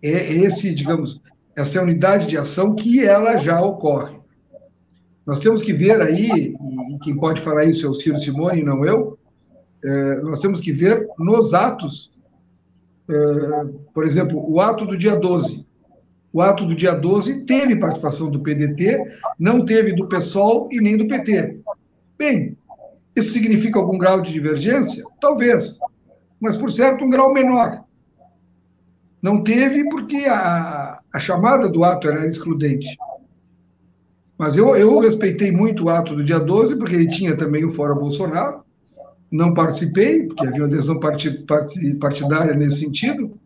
Speaker 6: é esse, digamos, essa unidade de ação que ela já ocorre. Nós temos que ver aí, e quem pode falar isso é o Ciro Simone, não eu, é, nós temos que ver nos atos, é, por exemplo, o ato do dia 12. O ato do dia 12 teve participação do PDT, não teve do PSOL e nem do PT. Bem, isso significa algum grau de divergência? Talvez, mas por certo um grau menor. Não teve porque a, a chamada do ato era excludente. Mas eu, eu respeitei muito o ato do dia 12, porque ele tinha também o Fora Bolsonaro. Não participei, porque havia uma decisão partidária nesse sentido.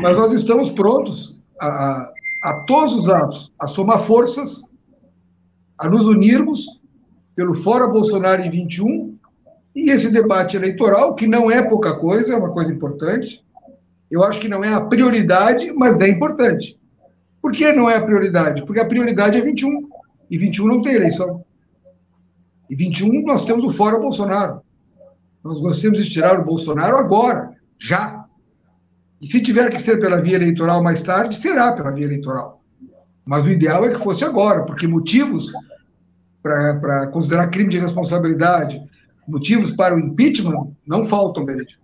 Speaker 6: Mas nós estamos prontos a, a, todos os atos, a somar forças, a nos unirmos pelo Fora Bolsonaro em 21 e esse debate eleitoral, que não é pouca coisa, é uma coisa importante, eu acho que não é a prioridade, mas é importante. Por que não é a prioridade? Porque a prioridade é 21. E 21 não tem eleição. E 21 nós temos o fora Bolsonaro. Nós gostamos de tirar o Bolsonaro agora, já. E se tiver que ser pela via eleitoral mais tarde, será pela via eleitoral. Mas o ideal é que fosse agora, porque motivos para considerar crime de responsabilidade, motivos para o impeachment não faltam, Benedito.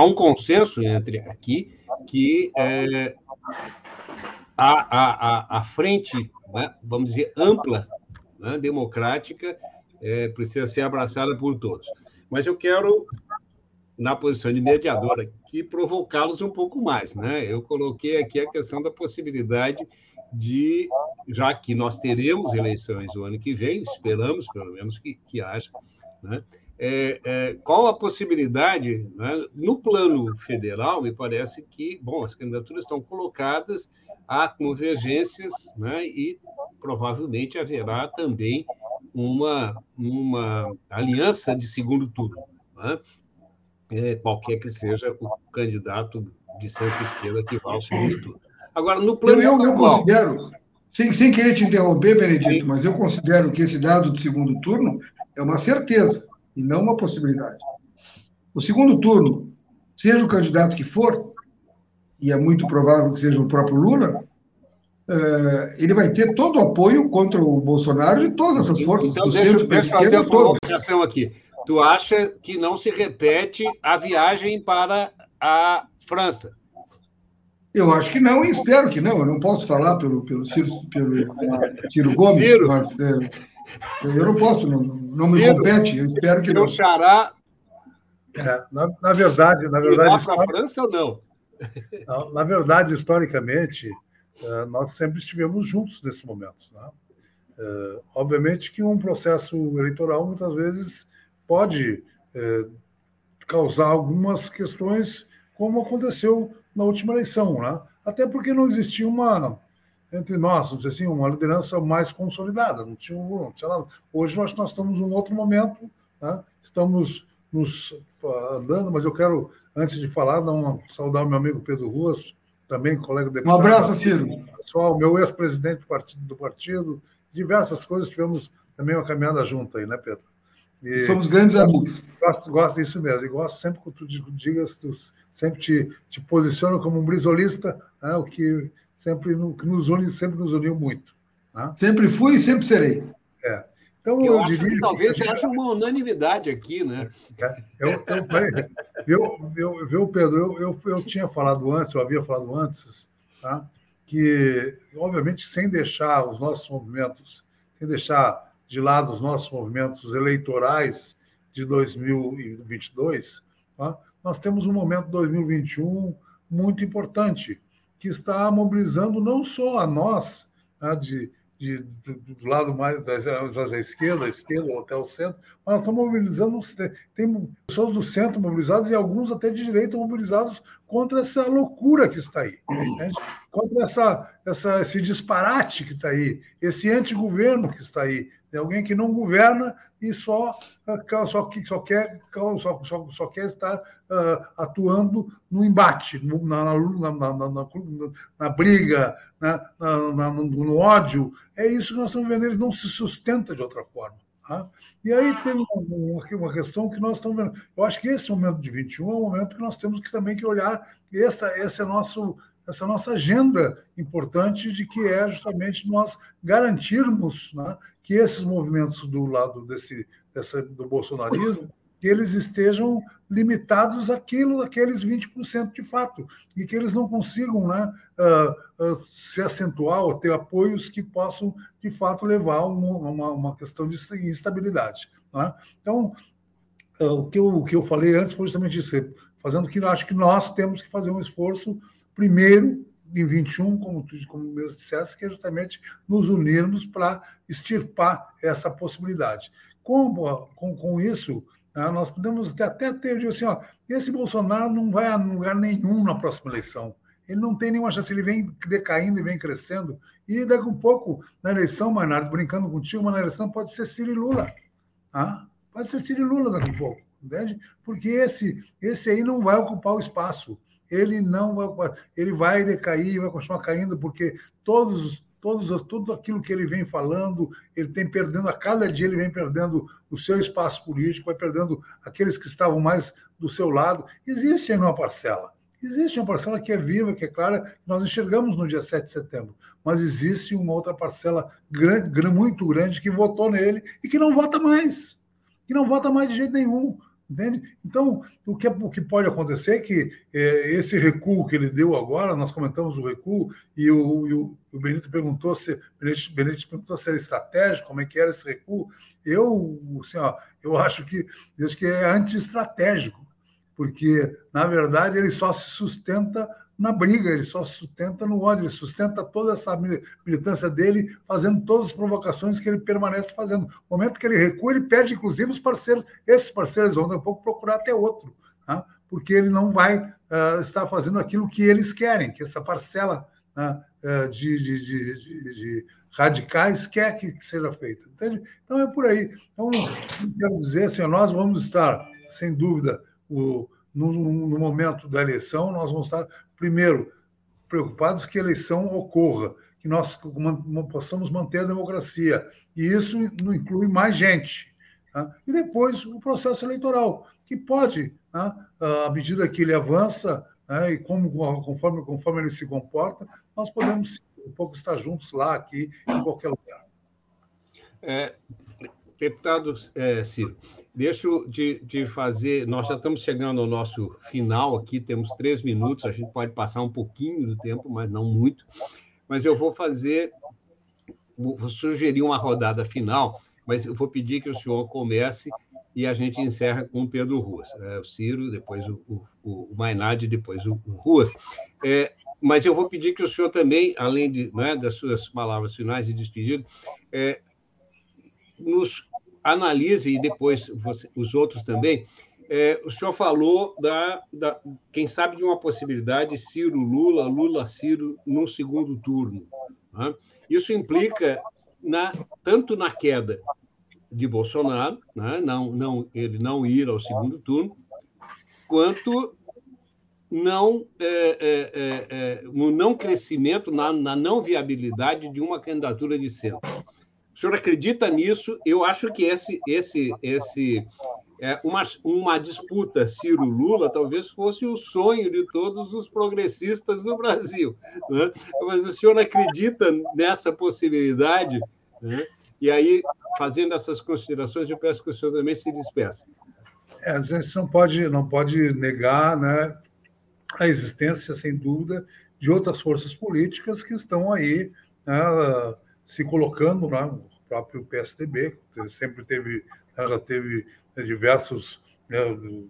Speaker 2: há um consenso entre aqui que é, a, a, a, frente, né, vamos dizer, ampla, né, democrática, é, precisa ser abraçada por todos. Mas eu quero, na posição de mediadora aqui, provocá-los um pouco mais. Né? Eu coloquei aqui a questão da possibilidade de, já que nós teremos eleições o ano que vem, esperamos pelo menos que, que haja, né? É, é, qual a possibilidade, né? no plano federal, me parece que, bom, as candidaturas estão colocadas, há convergências, né? e provavelmente haverá também uma, uma aliança de segundo turno, né? é, qualquer que seja o candidato de centro-esquerda que vá ao segundo turno. Agora, no plano.
Speaker 6: Eu, eu, eu considero, sem, sem querer te interromper, Benedito, Sim. mas eu considero que esse dado de segundo turno é uma certeza e não uma possibilidade. O segundo turno, seja o candidato que for, e é muito provável que seja o próprio Lula, eh, ele vai ter todo o apoio contra o Bolsonaro de todas essas forças
Speaker 2: então, do deixa, centro, deixa fazer uma provocação aqui. Tu acha que não se repete a viagem para a França?
Speaker 6: Eu acho que não e espero que não. Eu não posso falar pelo, pelo, Ciro, pelo Ciro Gomes, Ciro. mas é, eu não posso, não, não me compete, eu espero que não.
Speaker 2: Xará.
Speaker 5: É, na, na, verdade, na verdade.
Speaker 2: Para a França ou não?
Speaker 5: Na verdade, historicamente, nós sempre estivemos juntos nesse momento. Né? É, obviamente que um processo eleitoral muitas vezes pode é, causar algumas questões, como aconteceu na última eleição, né? até porque não existia uma entre nós, vamos dizer assim, uma liderança mais consolidada. Não tinha, não tinha nada. Hoje nós, nós estamos num outro momento, né? estamos nos andando, mas eu quero, antes de falar, dar uma, saudar o meu amigo Pedro Ruas, também colega deputado.
Speaker 6: Um abraço, Ciro.
Speaker 5: Pessoal, meu ex-presidente do partido, do partido, diversas coisas, tivemos também uma caminhada junto aí, né, Pedro?
Speaker 6: E Somos grandes amigos.
Speaker 5: Gosto, gosto disso mesmo. E gosto sempre que tu digas, tu sempre te, te posiciona como um brisolista, né, o que sempre que nos une, sempre nos uniu muito.
Speaker 6: Tá? Sempre fui e sempre serei.
Speaker 2: É. Então, eu, eu diria. Que talvez haja uma unanimidade aqui, né?
Speaker 5: É, eu, eu, eu, viu, Pedro, eu, eu, eu tinha falado antes, eu havia falado antes, tá? que, obviamente, sem deixar os nossos movimentos, sem deixar de lado os nossos movimentos eleitorais de 2022, tá? nós temos um momento 2021 muito importante, que está mobilizando não só a nós, tá? de, de, do lado mais da, da esquerda, esquerda até o centro, mas estamos mobilizando, tem pessoas do centro mobilizadas e alguns até de direita mobilizados contra essa loucura que está aí, né? contra essa, essa, esse disparate que está aí, esse antigoverno que está aí, é alguém que não governa e só só, só quer só, só, só quer estar uh, atuando no embate, na, na, na, na, na briga, na, na, no ódio. É isso que nós estamos vendo. Ele não se sustenta de outra forma. Tá? E aí tem uma, uma, questão que nós estamos vendo. Eu acho que esse momento de 21 é um momento que nós temos que também que olhar. Essa, esse é nosso essa nossa agenda importante de que é justamente nós garantirmos né, que esses movimentos do lado desse, dessa, do bolsonarismo que eles estejam limitados àquilo, àqueles 20% de fato, e que eles não consigam né, uh, uh, se acentuar ou ter apoios que possam, de fato, levar a uma, uma, questão de instabilidade. Né? Então, uh, o, que eu, o que eu falei antes foi justamente isso, fazendo que acho que nós temos que fazer um esforço primeiro em 21, como tu como mesmo disseste, que é justamente nos unirmos para extirpar essa possibilidade. Com, com, com isso, né, nós podemos até ter assim, ó, esse Bolsonaro não vai a lugar nenhum na próxima eleição. Ele não tem nenhuma chance, ele vem decaindo e vem crescendo. E daqui um pouco, na eleição, Maynard, brincando contigo, mas na eleição pode ser Ciro e Lula. Ah? Pode ser Ciro e Lula daqui a pouco, entende? Porque esse, esse aí não vai ocupar o espaço ele não vai, ele vai decair, vai continuar caindo, porque todos, todos, tudo aquilo que ele vem falando, ele tem perdendo, a cada dia ele vem perdendo o seu espaço político, vai perdendo aqueles que estavam mais do seu lado. Existe ainda uma parcela. Existe uma parcela que é viva, que é clara, que nós enxergamos no dia 7 de setembro. Mas existe uma outra parcela grande, muito grande que votou nele e que não vota mais. Que não vota mais de jeito nenhum. Entende? Então, o que, o que pode acontecer é que é, esse recuo que ele deu agora, nós comentamos o recuo, e o, e o, o Benito perguntou se Benito, Benito perguntou se era estratégico, como é que era esse recuo. Eu, assim, ó, eu acho que eu acho que é anti-estratégico, porque, na verdade, ele só se sustenta na briga, ele só sustenta no ódio, ele sustenta toda essa militância dele, fazendo todas as provocações que ele permanece fazendo. No momento que ele recua, ele perde, inclusive, os parceiros. Esses parceiros vão, daqui a pouco, procurar até outro, tá? porque ele não vai uh, estar fazendo aquilo que eles querem, que essa parcela uh, de, de, de, de, radicais quer que, que seja feita. Entende? Então, é por aí. Então, quero dizer assim, nós vamos estar, sem dúvida, o, no, no momento da eleição, nós vamos estar primeiro, preocupados que a eleição ocorra, que nós possamos manter a democracia. E isso não inclui mais gente. Tá? E depois o processo eleitoral, que pode, tá? à medida que ele avança, né? e como, conforme, conforme ele se comporta, nós podemos um pouco estar juntos lá, aqui, em qualquer lugar.
Speaker 2: É, deputado é, Ciro, Deixo de, de fazer. Nós já estamos chegando ao nosso final aqui, temos três minutos, a gente pode passar um pouquinho do tempo, mas não muito. Mas eu vou fazer. Vou sugerir uma rodada final, mas eu vou pedir que o senhor comece e a gente encerra com o Pedro Ruas. É, o Ciro, depois o, o, o Mainardi, depois o, o Ruas. É, mas eu vou pedir que o senhor também, além de, né, das suas palavras finais de despedida, é, nos analise, e depois você, os outros também, é, o senhor falou da, da, quem sabe, de uma possibilidade Ciro-Lula, Lula-Ciro no segundo turno. Né? Isso implica na, tanto na queda de Bolsonaro, né? não, não, ele não ir ao segundo turno, quanto não, é, é, é, é no não crescimento, na, na não viabilidade de uma candidatura de centro. O senhor acredita nisso? Eu acho que esse, esse, esse, é, uma, uma disputa Ciro-Lula talvez fosse o sonho de todos os progressistas do Brasil. Né? Mas o senhor acredita nessa possibilidade? Né? E aí, fazendo essas considerações, eu peço que o senhor também se despeça.
Speaker 5: É, a gente não pode, não pode negar né, a existência, sem dúvida, de outras forças políticas que estão aí né, se colocando, né, o próprio PSDB sempre teve, ela teve né, diversos, né,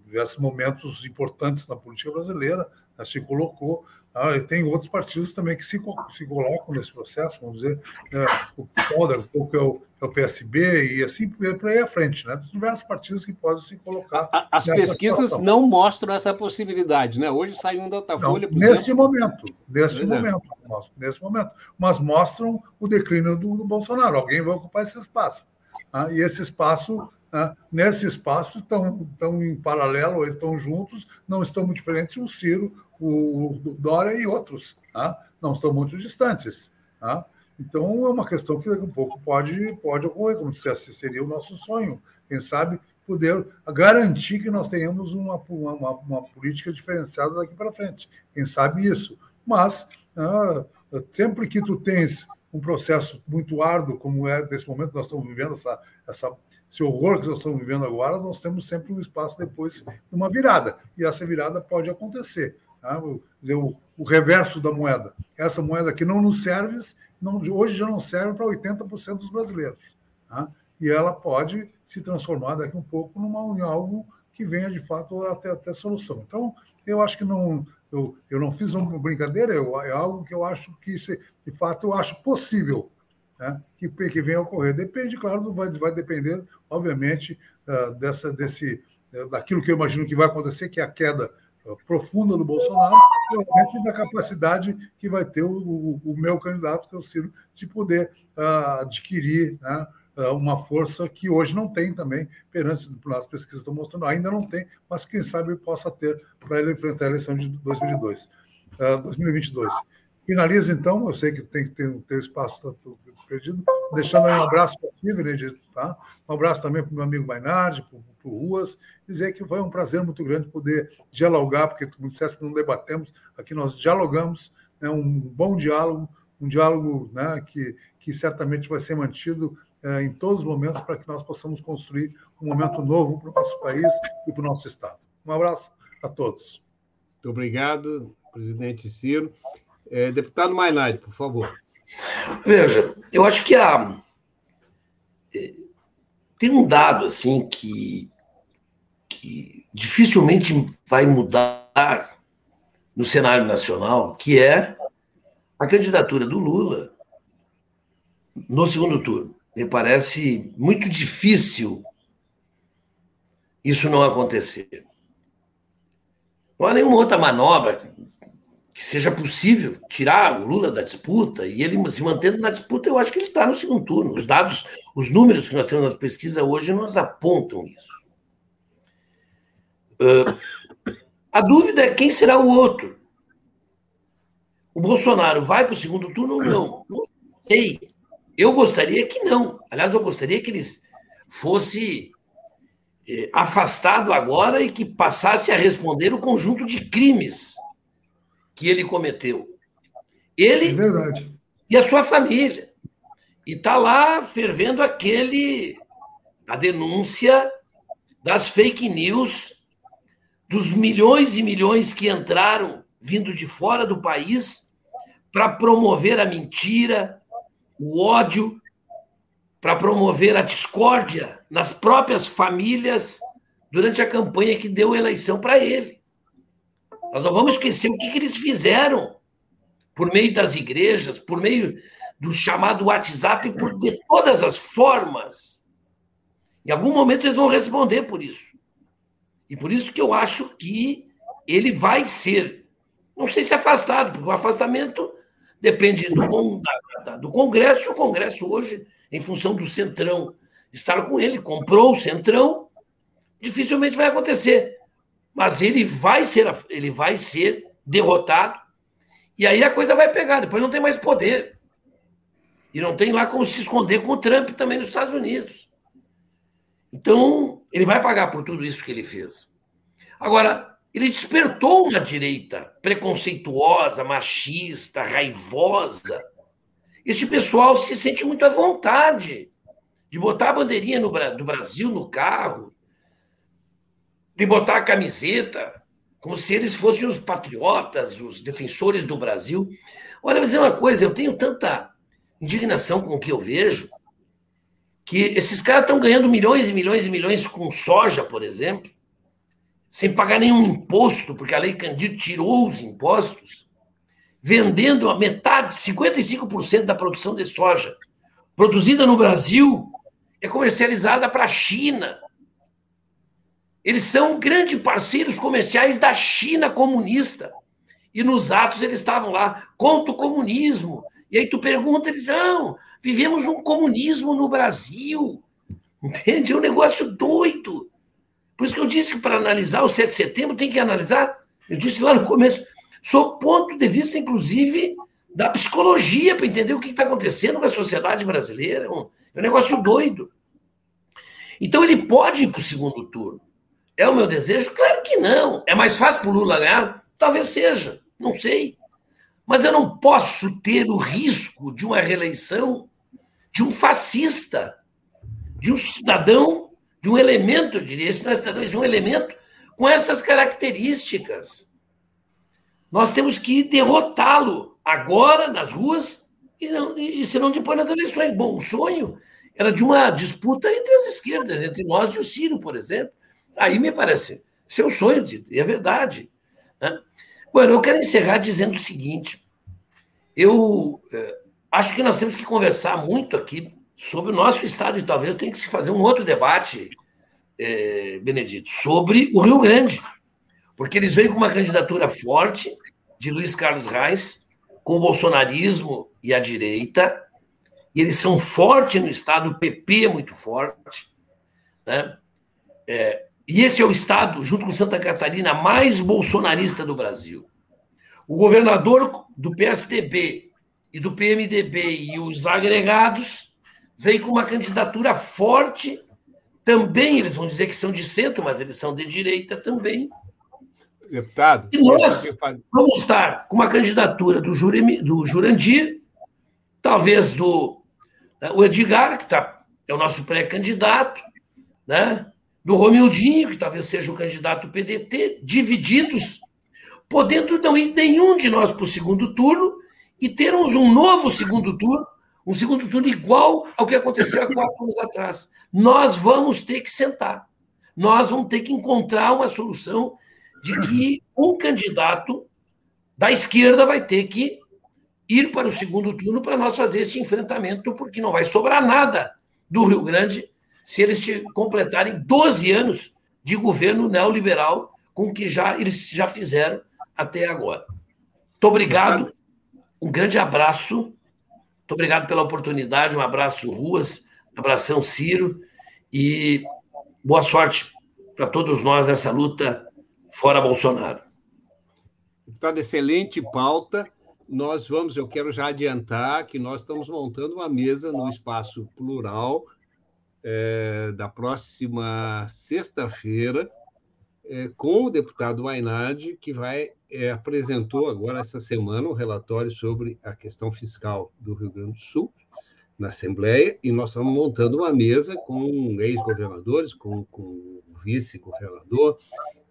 Speaker 5: diversos momentos importantes na política brasileira, se colocou. Ah, e tem outros partidos também que se, se colocam nesse processo, vamos dizer, é, o PODA, um pouco é o, é o PSB, e assim por aí à frente, né? Diversos partidos que podem se colocar.
Speaker 2: As pesquisas situação. não mostram essa possibilidade, né? Hoje sai um Datafolha.
Speaker 5: Não, nesse exemplo. momento, nesse pois momento, é. nesse momento, mas mostram o declínio do, do Bolsonaro. Alguém vai ocupar esse espaço. Ah, e esse espaço né? Nesse espaço estão, estão em paralelo, estão juntos, não estão muito diferentes o Ciro, o, Dória e outros. Tá? Não estão muito distantes. Tá? Então, é uma questão que daqui a pouco pode, pode ocorrer, como dissesse, seria o nosso sonho, quem sabe poder garantir que nós tenhamos uma, uma, uma política diferenciada daqui para frente. Quem sabe isso. Mas, ah, sempre que tu tens um processo muito árduo, como é nesse momento nós estamos vivendo essa, essa esse horror que nós estamos vivendo agora, nós temos sempre um espaço depois, uma virada. E essa virada pode acontecer. Tá? Dizer, o, o, reverso da moeda. Essa moeda que não nos serve, não, hoje já não serve para 80% dos brasileiros. Tá? E ela pode se transformar daqui um pouco numa, em algo que venha de fato até, até solução. Então, eu acho que não. Eu, eu não fiz uma brincadeira, eu, é algo que eu acho que, de fato, eu acho possível né, que, que venha a ocorrer. Depende, claro, vai, vai depender, obviamente, uh, dessa, desse, uh, daquilo que eu imagino que vai acontecer, que é a queda uh, profunda do Bolsonaro, e, da capacidade que vai ter o, o, o meu candidato, que é o Ciro, de poder adquirir né, uma força que hoje não tem também, perante as pesquisas estão mostrando, ainda não tem, mas quem sabe possa ter para ele enfrentar a eleição de 2002, 2022. Finalizo, então, eu sei que tem ter, ter espaço tá perdido, deixando aí um abraço para ti, Benedito, tá? Um abraço também para o meu amigo Mainardi, para o Ruas, dizer que foi um prazer muito grande poder dialogar, porque me disseste que não debatemos, aqui nós dialogamos, né, um bom diálogo, um diálogo né, que, que certamente vai ser mantido é, em todos os momentos para que nós possamos construir um momento novo para o nosso país e para o nosso Estado. Um abraço a todos.
Speaker 2: Muito obrigado, presidente Ciro. É, deputado Mainardi, por favor.
Speaker 4: Veja, eu acho que há. É, tem um dado assim que, que dificilmente vai mudar no cenário nacional, que é a candidatura do Lula no segundo turno. Me parece muito difícil isso não acontecer. Não há nenhuma outra manobra que seja possível tirar o Lula da disputa e ele se mantendo na disputa, eu acho que ele está no segundo turno. Os dados, os números que nós temos nas pesquisas hoje nos apontam isso. Uh, a dúvida é quem será o outro. O Bolsonaro vai para o segundo turno ou não? Não sei. Eu gostaria que não. Aliás, eu gostaria que ele fosse eh, afastado agora e que passasse a responder o conjunto de crimes que ele cometeu. Ele é verdade. e a sua família. E está lá fervendo aquele a denúncia das fake news dos milhões e milhões que entraram vindo de fora do país para promover a mentira, o ódio, para promover a discórdia nas próprias famílias durante a campanha que deu eleição para ele. Nós não vamos esquecer o que, que eles fizeram por meio das igrejas, por meio do chamado WhatsApp, por de todas as formas. Em algum momento eles vão responder por isso. E por isso que eu acho que ele vai ser, não sei se afastado, porque o afastamento depende do, da, do Congresso. O Congresso hoje, em função do Centrão estar com ele, comprou o Centrão, dificilmente vai acontecer mas ele vai ser, ele vai ser derrotado. E aí a coisa vai pegar, depois não tem mais poder. E não tem lá como se esconder com o Trump também nos Estados Unidos. Então, Ele vai pagar por tudo isso que ele fez. Agora, ele despertou uma direita preconceituosa, machista, raivosa. Este pessoal se sente muito à vontade de botar a bandeirinha no, do Brasil no carro, de botar a camiseta, como se eles fossem os patriotas, os defensores do Brasil. Olha, vou dizer uma coisa, eu tenho tanta indignação com o que eu vejo, que esses caras estão ganhando milhões e milhões e milhões com soja, por exemplo, sem pagar nenhum imposto, porque a Lei Candido tirou os impostos, vendendo a metade, 55% da produção de soja produzida no Brasil é comercializada para a China. Eles são grandes parceiros comerciais da China comunista. E nos atos eles estavam lá, contra o comunismo. E aí tu pergunta, eles, não, vivemos um comunismo no Brasil. Entende? É um negócio doido. Por isso que eu disse que para analisar o 7 de setembro tem que analisar, eu disse lá no começo, sob ponto de vista, inclusive, da psicologia, para entender o que está acontecendo com a sociedade brasileira. É um, negócio doido. Então ele pode ir para o segundo turno. É o meu desejo? Claro que não. É mais fácil para o Lula ganhar? Talvez seja, não sei. Mas eu não posso ter o risco de uma reeleição de um fascista, de um cidadão de um elemento, eu diria, esse não é cidadão, esse é um elemento com essas características. Nós temos que derrotá-lo agora nas ruas e, não, e se não depois nas eleições. Bom, o sonho era de uma disputa entre as esquerdas, entre nós e o Ciro, por exemplo. Aí me parece ser o sonho, e é verdade. Né? Bueno, eu quero encerrar dizendo o seguinte: eu eh, acho que nós temos que conversar muito aqui sobre o nosso estado, e talvez tenha que se fazer um outro debate, é, Benedito, sobre o Rio Grande. Porque eles veem com uma candidatura forte de Luiz Carlos Reis, com o bolsonarismo e a direita, e eles são fortes no estado, o PP é muito forte. Né? É, e esse é o estado, junto com Santa Catarina, mais bolsonarista do Brasil. O governador do PSDB e do PMDB e os agregados veio com uma candidatura forte. Também eles vão dizer que são de centro, mas eles são de direita também.
Speaker 2: Deputado.
Speaker 4: E nós vamos estar com uma candidatura do, Juremi, do Jurandir, talvez do né, o Edgar, que tá, é o nosso pré-candidato, né? Do Romildinho, que talvez seja o candidato PDT, divididos, podendo não ir nenhum de nós para o segundo turno e termos um novo segundo turno um segundo turno igual ao que aconteceu há quatro anos atrás. Nós vamos ter que sentar. Nós vamos ter que encontrar uma solução de que um candidato da esquerda vai ter que ir para o segundo turno para nós fazer este enfrentamento, porque não vai sobrar nada do Rio Grande se eles completarem 12 anos de governo neoliberal com o que já, eles já fizeram até agora. Muito obrigado, um grande abraço muito obrigado pela oportunidade. Um abraço, Ruas. Um abração, Ciro. E boa sorte para todos nós nessa luta fora Bolsonaro.
Speaker 2: Deputado, excelente pauta. Nós vamos, eu quero já adiantar que nós estamos montando uma mesa no espaço plural é, da próxima sexta-feira é, com o deputado Mainardi, que vai é, apresentou agora essa semana um relatório sobre a questão fiscal do Rio Grande do Sul na Assembleia, e nós estamos montando uma mesa com ex-governadores, com, com o vice-governador,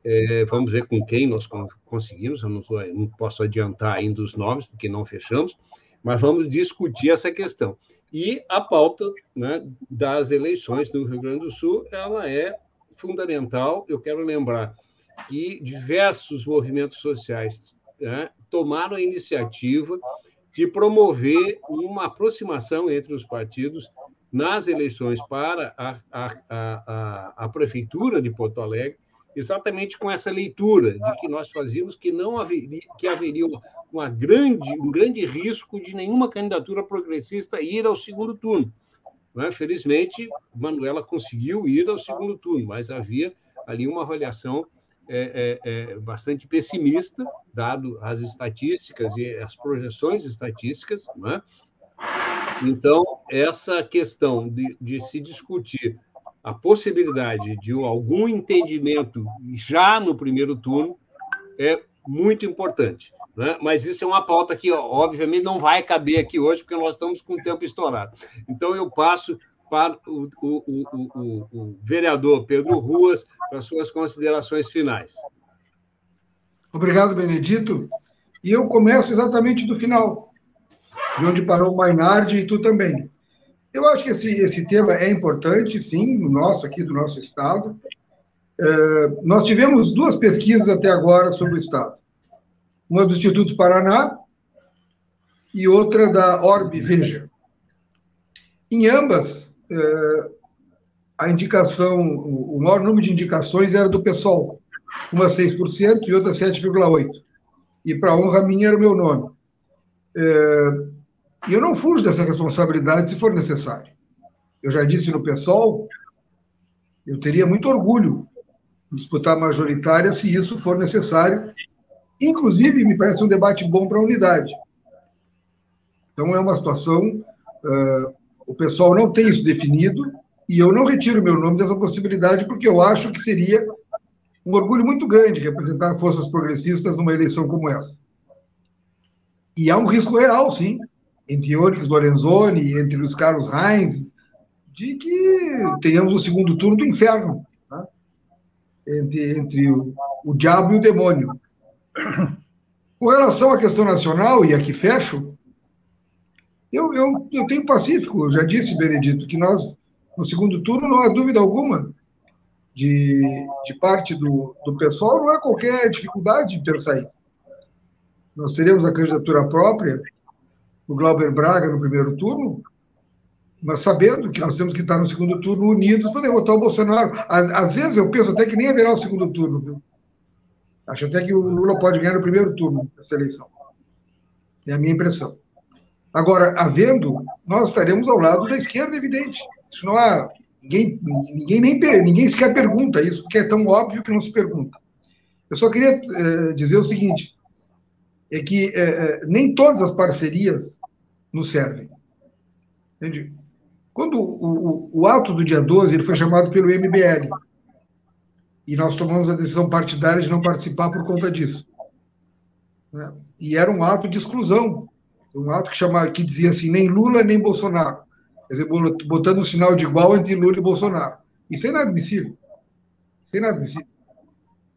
Speaker 2: é, vamos ver com quem nós conseguimos, eu não, não posso adiantar ainda os nomes, porque não fechamos, mas vamos discutir essa questão. E a pauta né, das eleições do Rio Grande do Sul, ela é fundamental. Eu quero lembrar que diversos movimentos sociais né, tomaram a iniciativa de promover uma aproximação entre os partidos nas eleições para a, a, a, a, prefeitura de Porto Alegre, exatamente com essa leitura de que nós fazíamos que não haveria, que haveria uma grande, um grande risco de nenhuma candidatura progressista ir ao segundo turno. Né? Felizmente, Manuela conseguiu ir ao segundo turno, mas havia ali uma avaliação é, é, é, bastante pessimista, dado as estatísticas e as projeções estatísticas. Né? Então, essa questão de, de se discutir a possibilidade de algum entendimento já no primeiro turno é muito importante. Né? Mas isso é uma pauta que, obviamente, não vai caber aqui hoje, porque nós estamos com o tempo estourado. Então, eu passo para o, o, o, o vereador Pedro Ruas para suas considerações finais.
Speaker 6: Obrigado, Benedito. E eu começo exatamente do final, de onde parou o Mainardi e tu também. Eu acho que esse, esse tema é importante, sim, no nosso aqui, do nosso Estado. É, nós tivemos duas pesquisas até agora sobre o Estado uma do Instituto Paraná e outra da Orbe Veja. Em ambas, é, a indicação, o maior número de indicações era do PSOL, uma 6% e outra 7,8%. E para honra minha era o meu nome. É, e eu não fujo dessa responsabilidade se for necessário. Eu já disse no PSOL, eu teria muito orgulho de disputar majoritária se isso for necessário Inclusive, me parece um debate bom para a unidade. Então, é uma situação. Uh, o pessoal não tem isso definido, e eu não retiro meu nome dessa possibilidade, porque eu acho que seria um orgulho muito grande representar forças progressistas numa eleição como essa. E há um risco real, sim, entre Onyx Lorenzoni, entre os Carlos Heinz, de que tenhamos o segundo turno do inferno, né? entre, entre o, o diabo e o demônio. Com relação à questão nacional, e aqui fecho, eu, eu, eu tenho pacífico, eu já disse, Benedito, que nós, no segundo turno, não há dúvida alguma de, de parte do, do pessoal, não há qualquer dificuldade de pensar isso. Nós teremos a candidatura própria do Glauber Braga no primeiro turno, mas sabendo que nós temos que estar no segundo turno unidos para derrotar o Bolsonaro. Às, às vezes eu penso até que nem haverá o segundo turno, viu? Acho até que o Lula pode ganhar no primeiro turno dessa eleição. É a minha impressão. Agora, havendo, nós estaremos ao lado da esquerda, evidente. Isso não há. Ninguém, ninguém, nem, ninguém sequer pergunta isso, porque é tão óbvio que não se pergunta. Eu só queria eh, dizer o seguinte: é que eh, nem todas as parcerias nos servem. Quando o, o, o ato do dia 12 ele foi chamado pelo MBL, e nós tomamos a decisão partidária de não participar por conta disso. Né? E era um ato de exclusão, um ato que, chamava, que dizia assim, nem Lula nem Bolsonaro. Quer dizer, botando um sinal de igual entre Lula e Bolsonaro. Isso é inadmissível. Isso é inadmissível.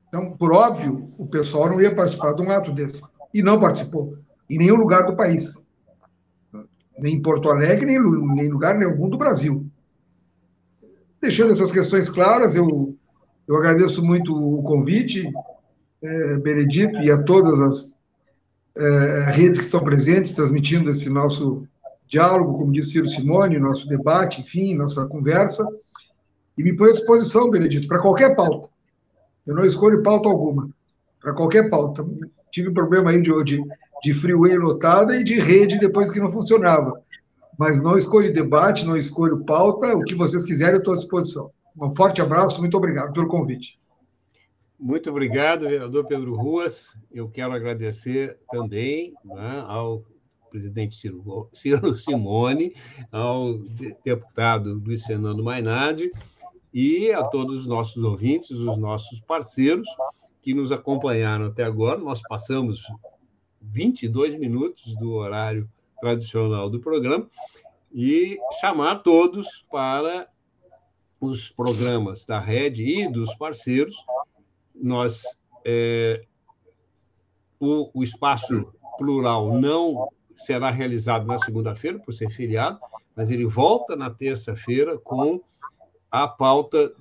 Speaker 6: Então, por óbvio, o pessoal não ia participar de um ato desse. E não participou. Em nenhum lugar do país. Nem em Porto Alegre, nem em lugar nenhum do Brasil. Deixando essas questões claras, eu eu agradeço muito o convite, é, Benedito, e a todas as é, redes que estão presentes, transmitindo esse nosso diálogo, como disse Ciro Simone, nosso debate, enfim, nossa conversa. E me ponho à disposição, Benedito, para qualquer pauta. Eu não escolho pauta alguma, para qualquer pauta. Tive um problema aí de, de, de freeway lotada e de rede depois que não funcionava. Mas não escolho debate, não escolho pauta, o que vocês quiserem, eu estou à disposição. Um forte abraço, muito obrigado pelo convite.
Speaker 2: Muito obrigado, vereador Pedro Ruas. Eu quero agradecer também né, ao presidente Ciro, Simone, ao deputado Luiz Fernando Mainardi e a todos os nossos ouvintes, os nossos parceiros que nos acompanharam até agora. Nós passamos 22 minutos do horário tradicional do programa e chamar todos para os programas da rede e dos parceiros. Nós é, o, o espaço plural não será realizado na segunda-feira, por ser feriado, mas ele volta na terça-feira com a pauta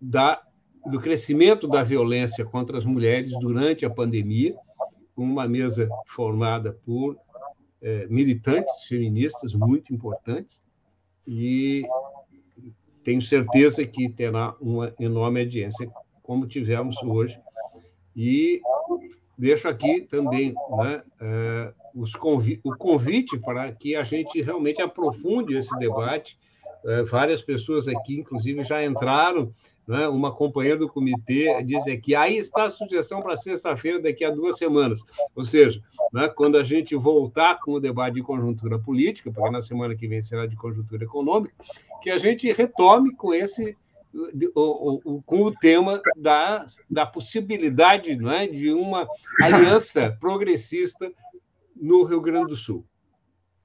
Speaker 2: da, do crescimento da violência contra as mulheres durante a pandemia, com uma mesa formada por é, militantes feministas muito importantes, e tenho certeza que terá uma enorme audiência, como tivemos hoje. E deixo aqui também né, os convi o convite para que a gente realmente aprofunde esse debate é, várias pessoas aqui, inclusive, já entraram. Né? Uma companheira do comitê diz aqui: aí está a sugestão para sexta-feira, daqui a duas semanas. Ou seja, né, quando a gente voltar com o debate de conjuntura política, porque na semana que vem será de conjuntura econômica, que a gente retome com esse com o tema da, da possibilidade não é, de uma aliança progressista no Rio Grande do Sul.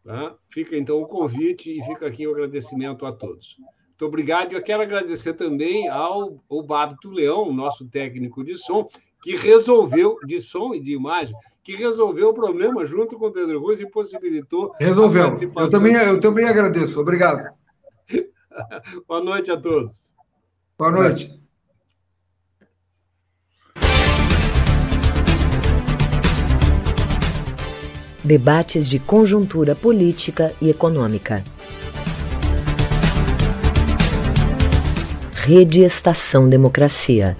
Speaker 2: Tá? Fica então o convite e fica aqui o agradecimento a todos. Muito obrigado. E eu quero agradecer também ao, ao Babito Leão, nosso técnico de som, que resolveu, de som e de imagem, que resolveu o problema junto com o Pedro Ruz e possibilitou.
Speaker 6: Resolveu. Eu também, eu também agradeço. Obrigado.
Speaker 2: Boa noite a todos.
Speaker 6: Boa noite.
Speaker 1: Debates de conjuntura política e econômica. Rede Estação Democracia.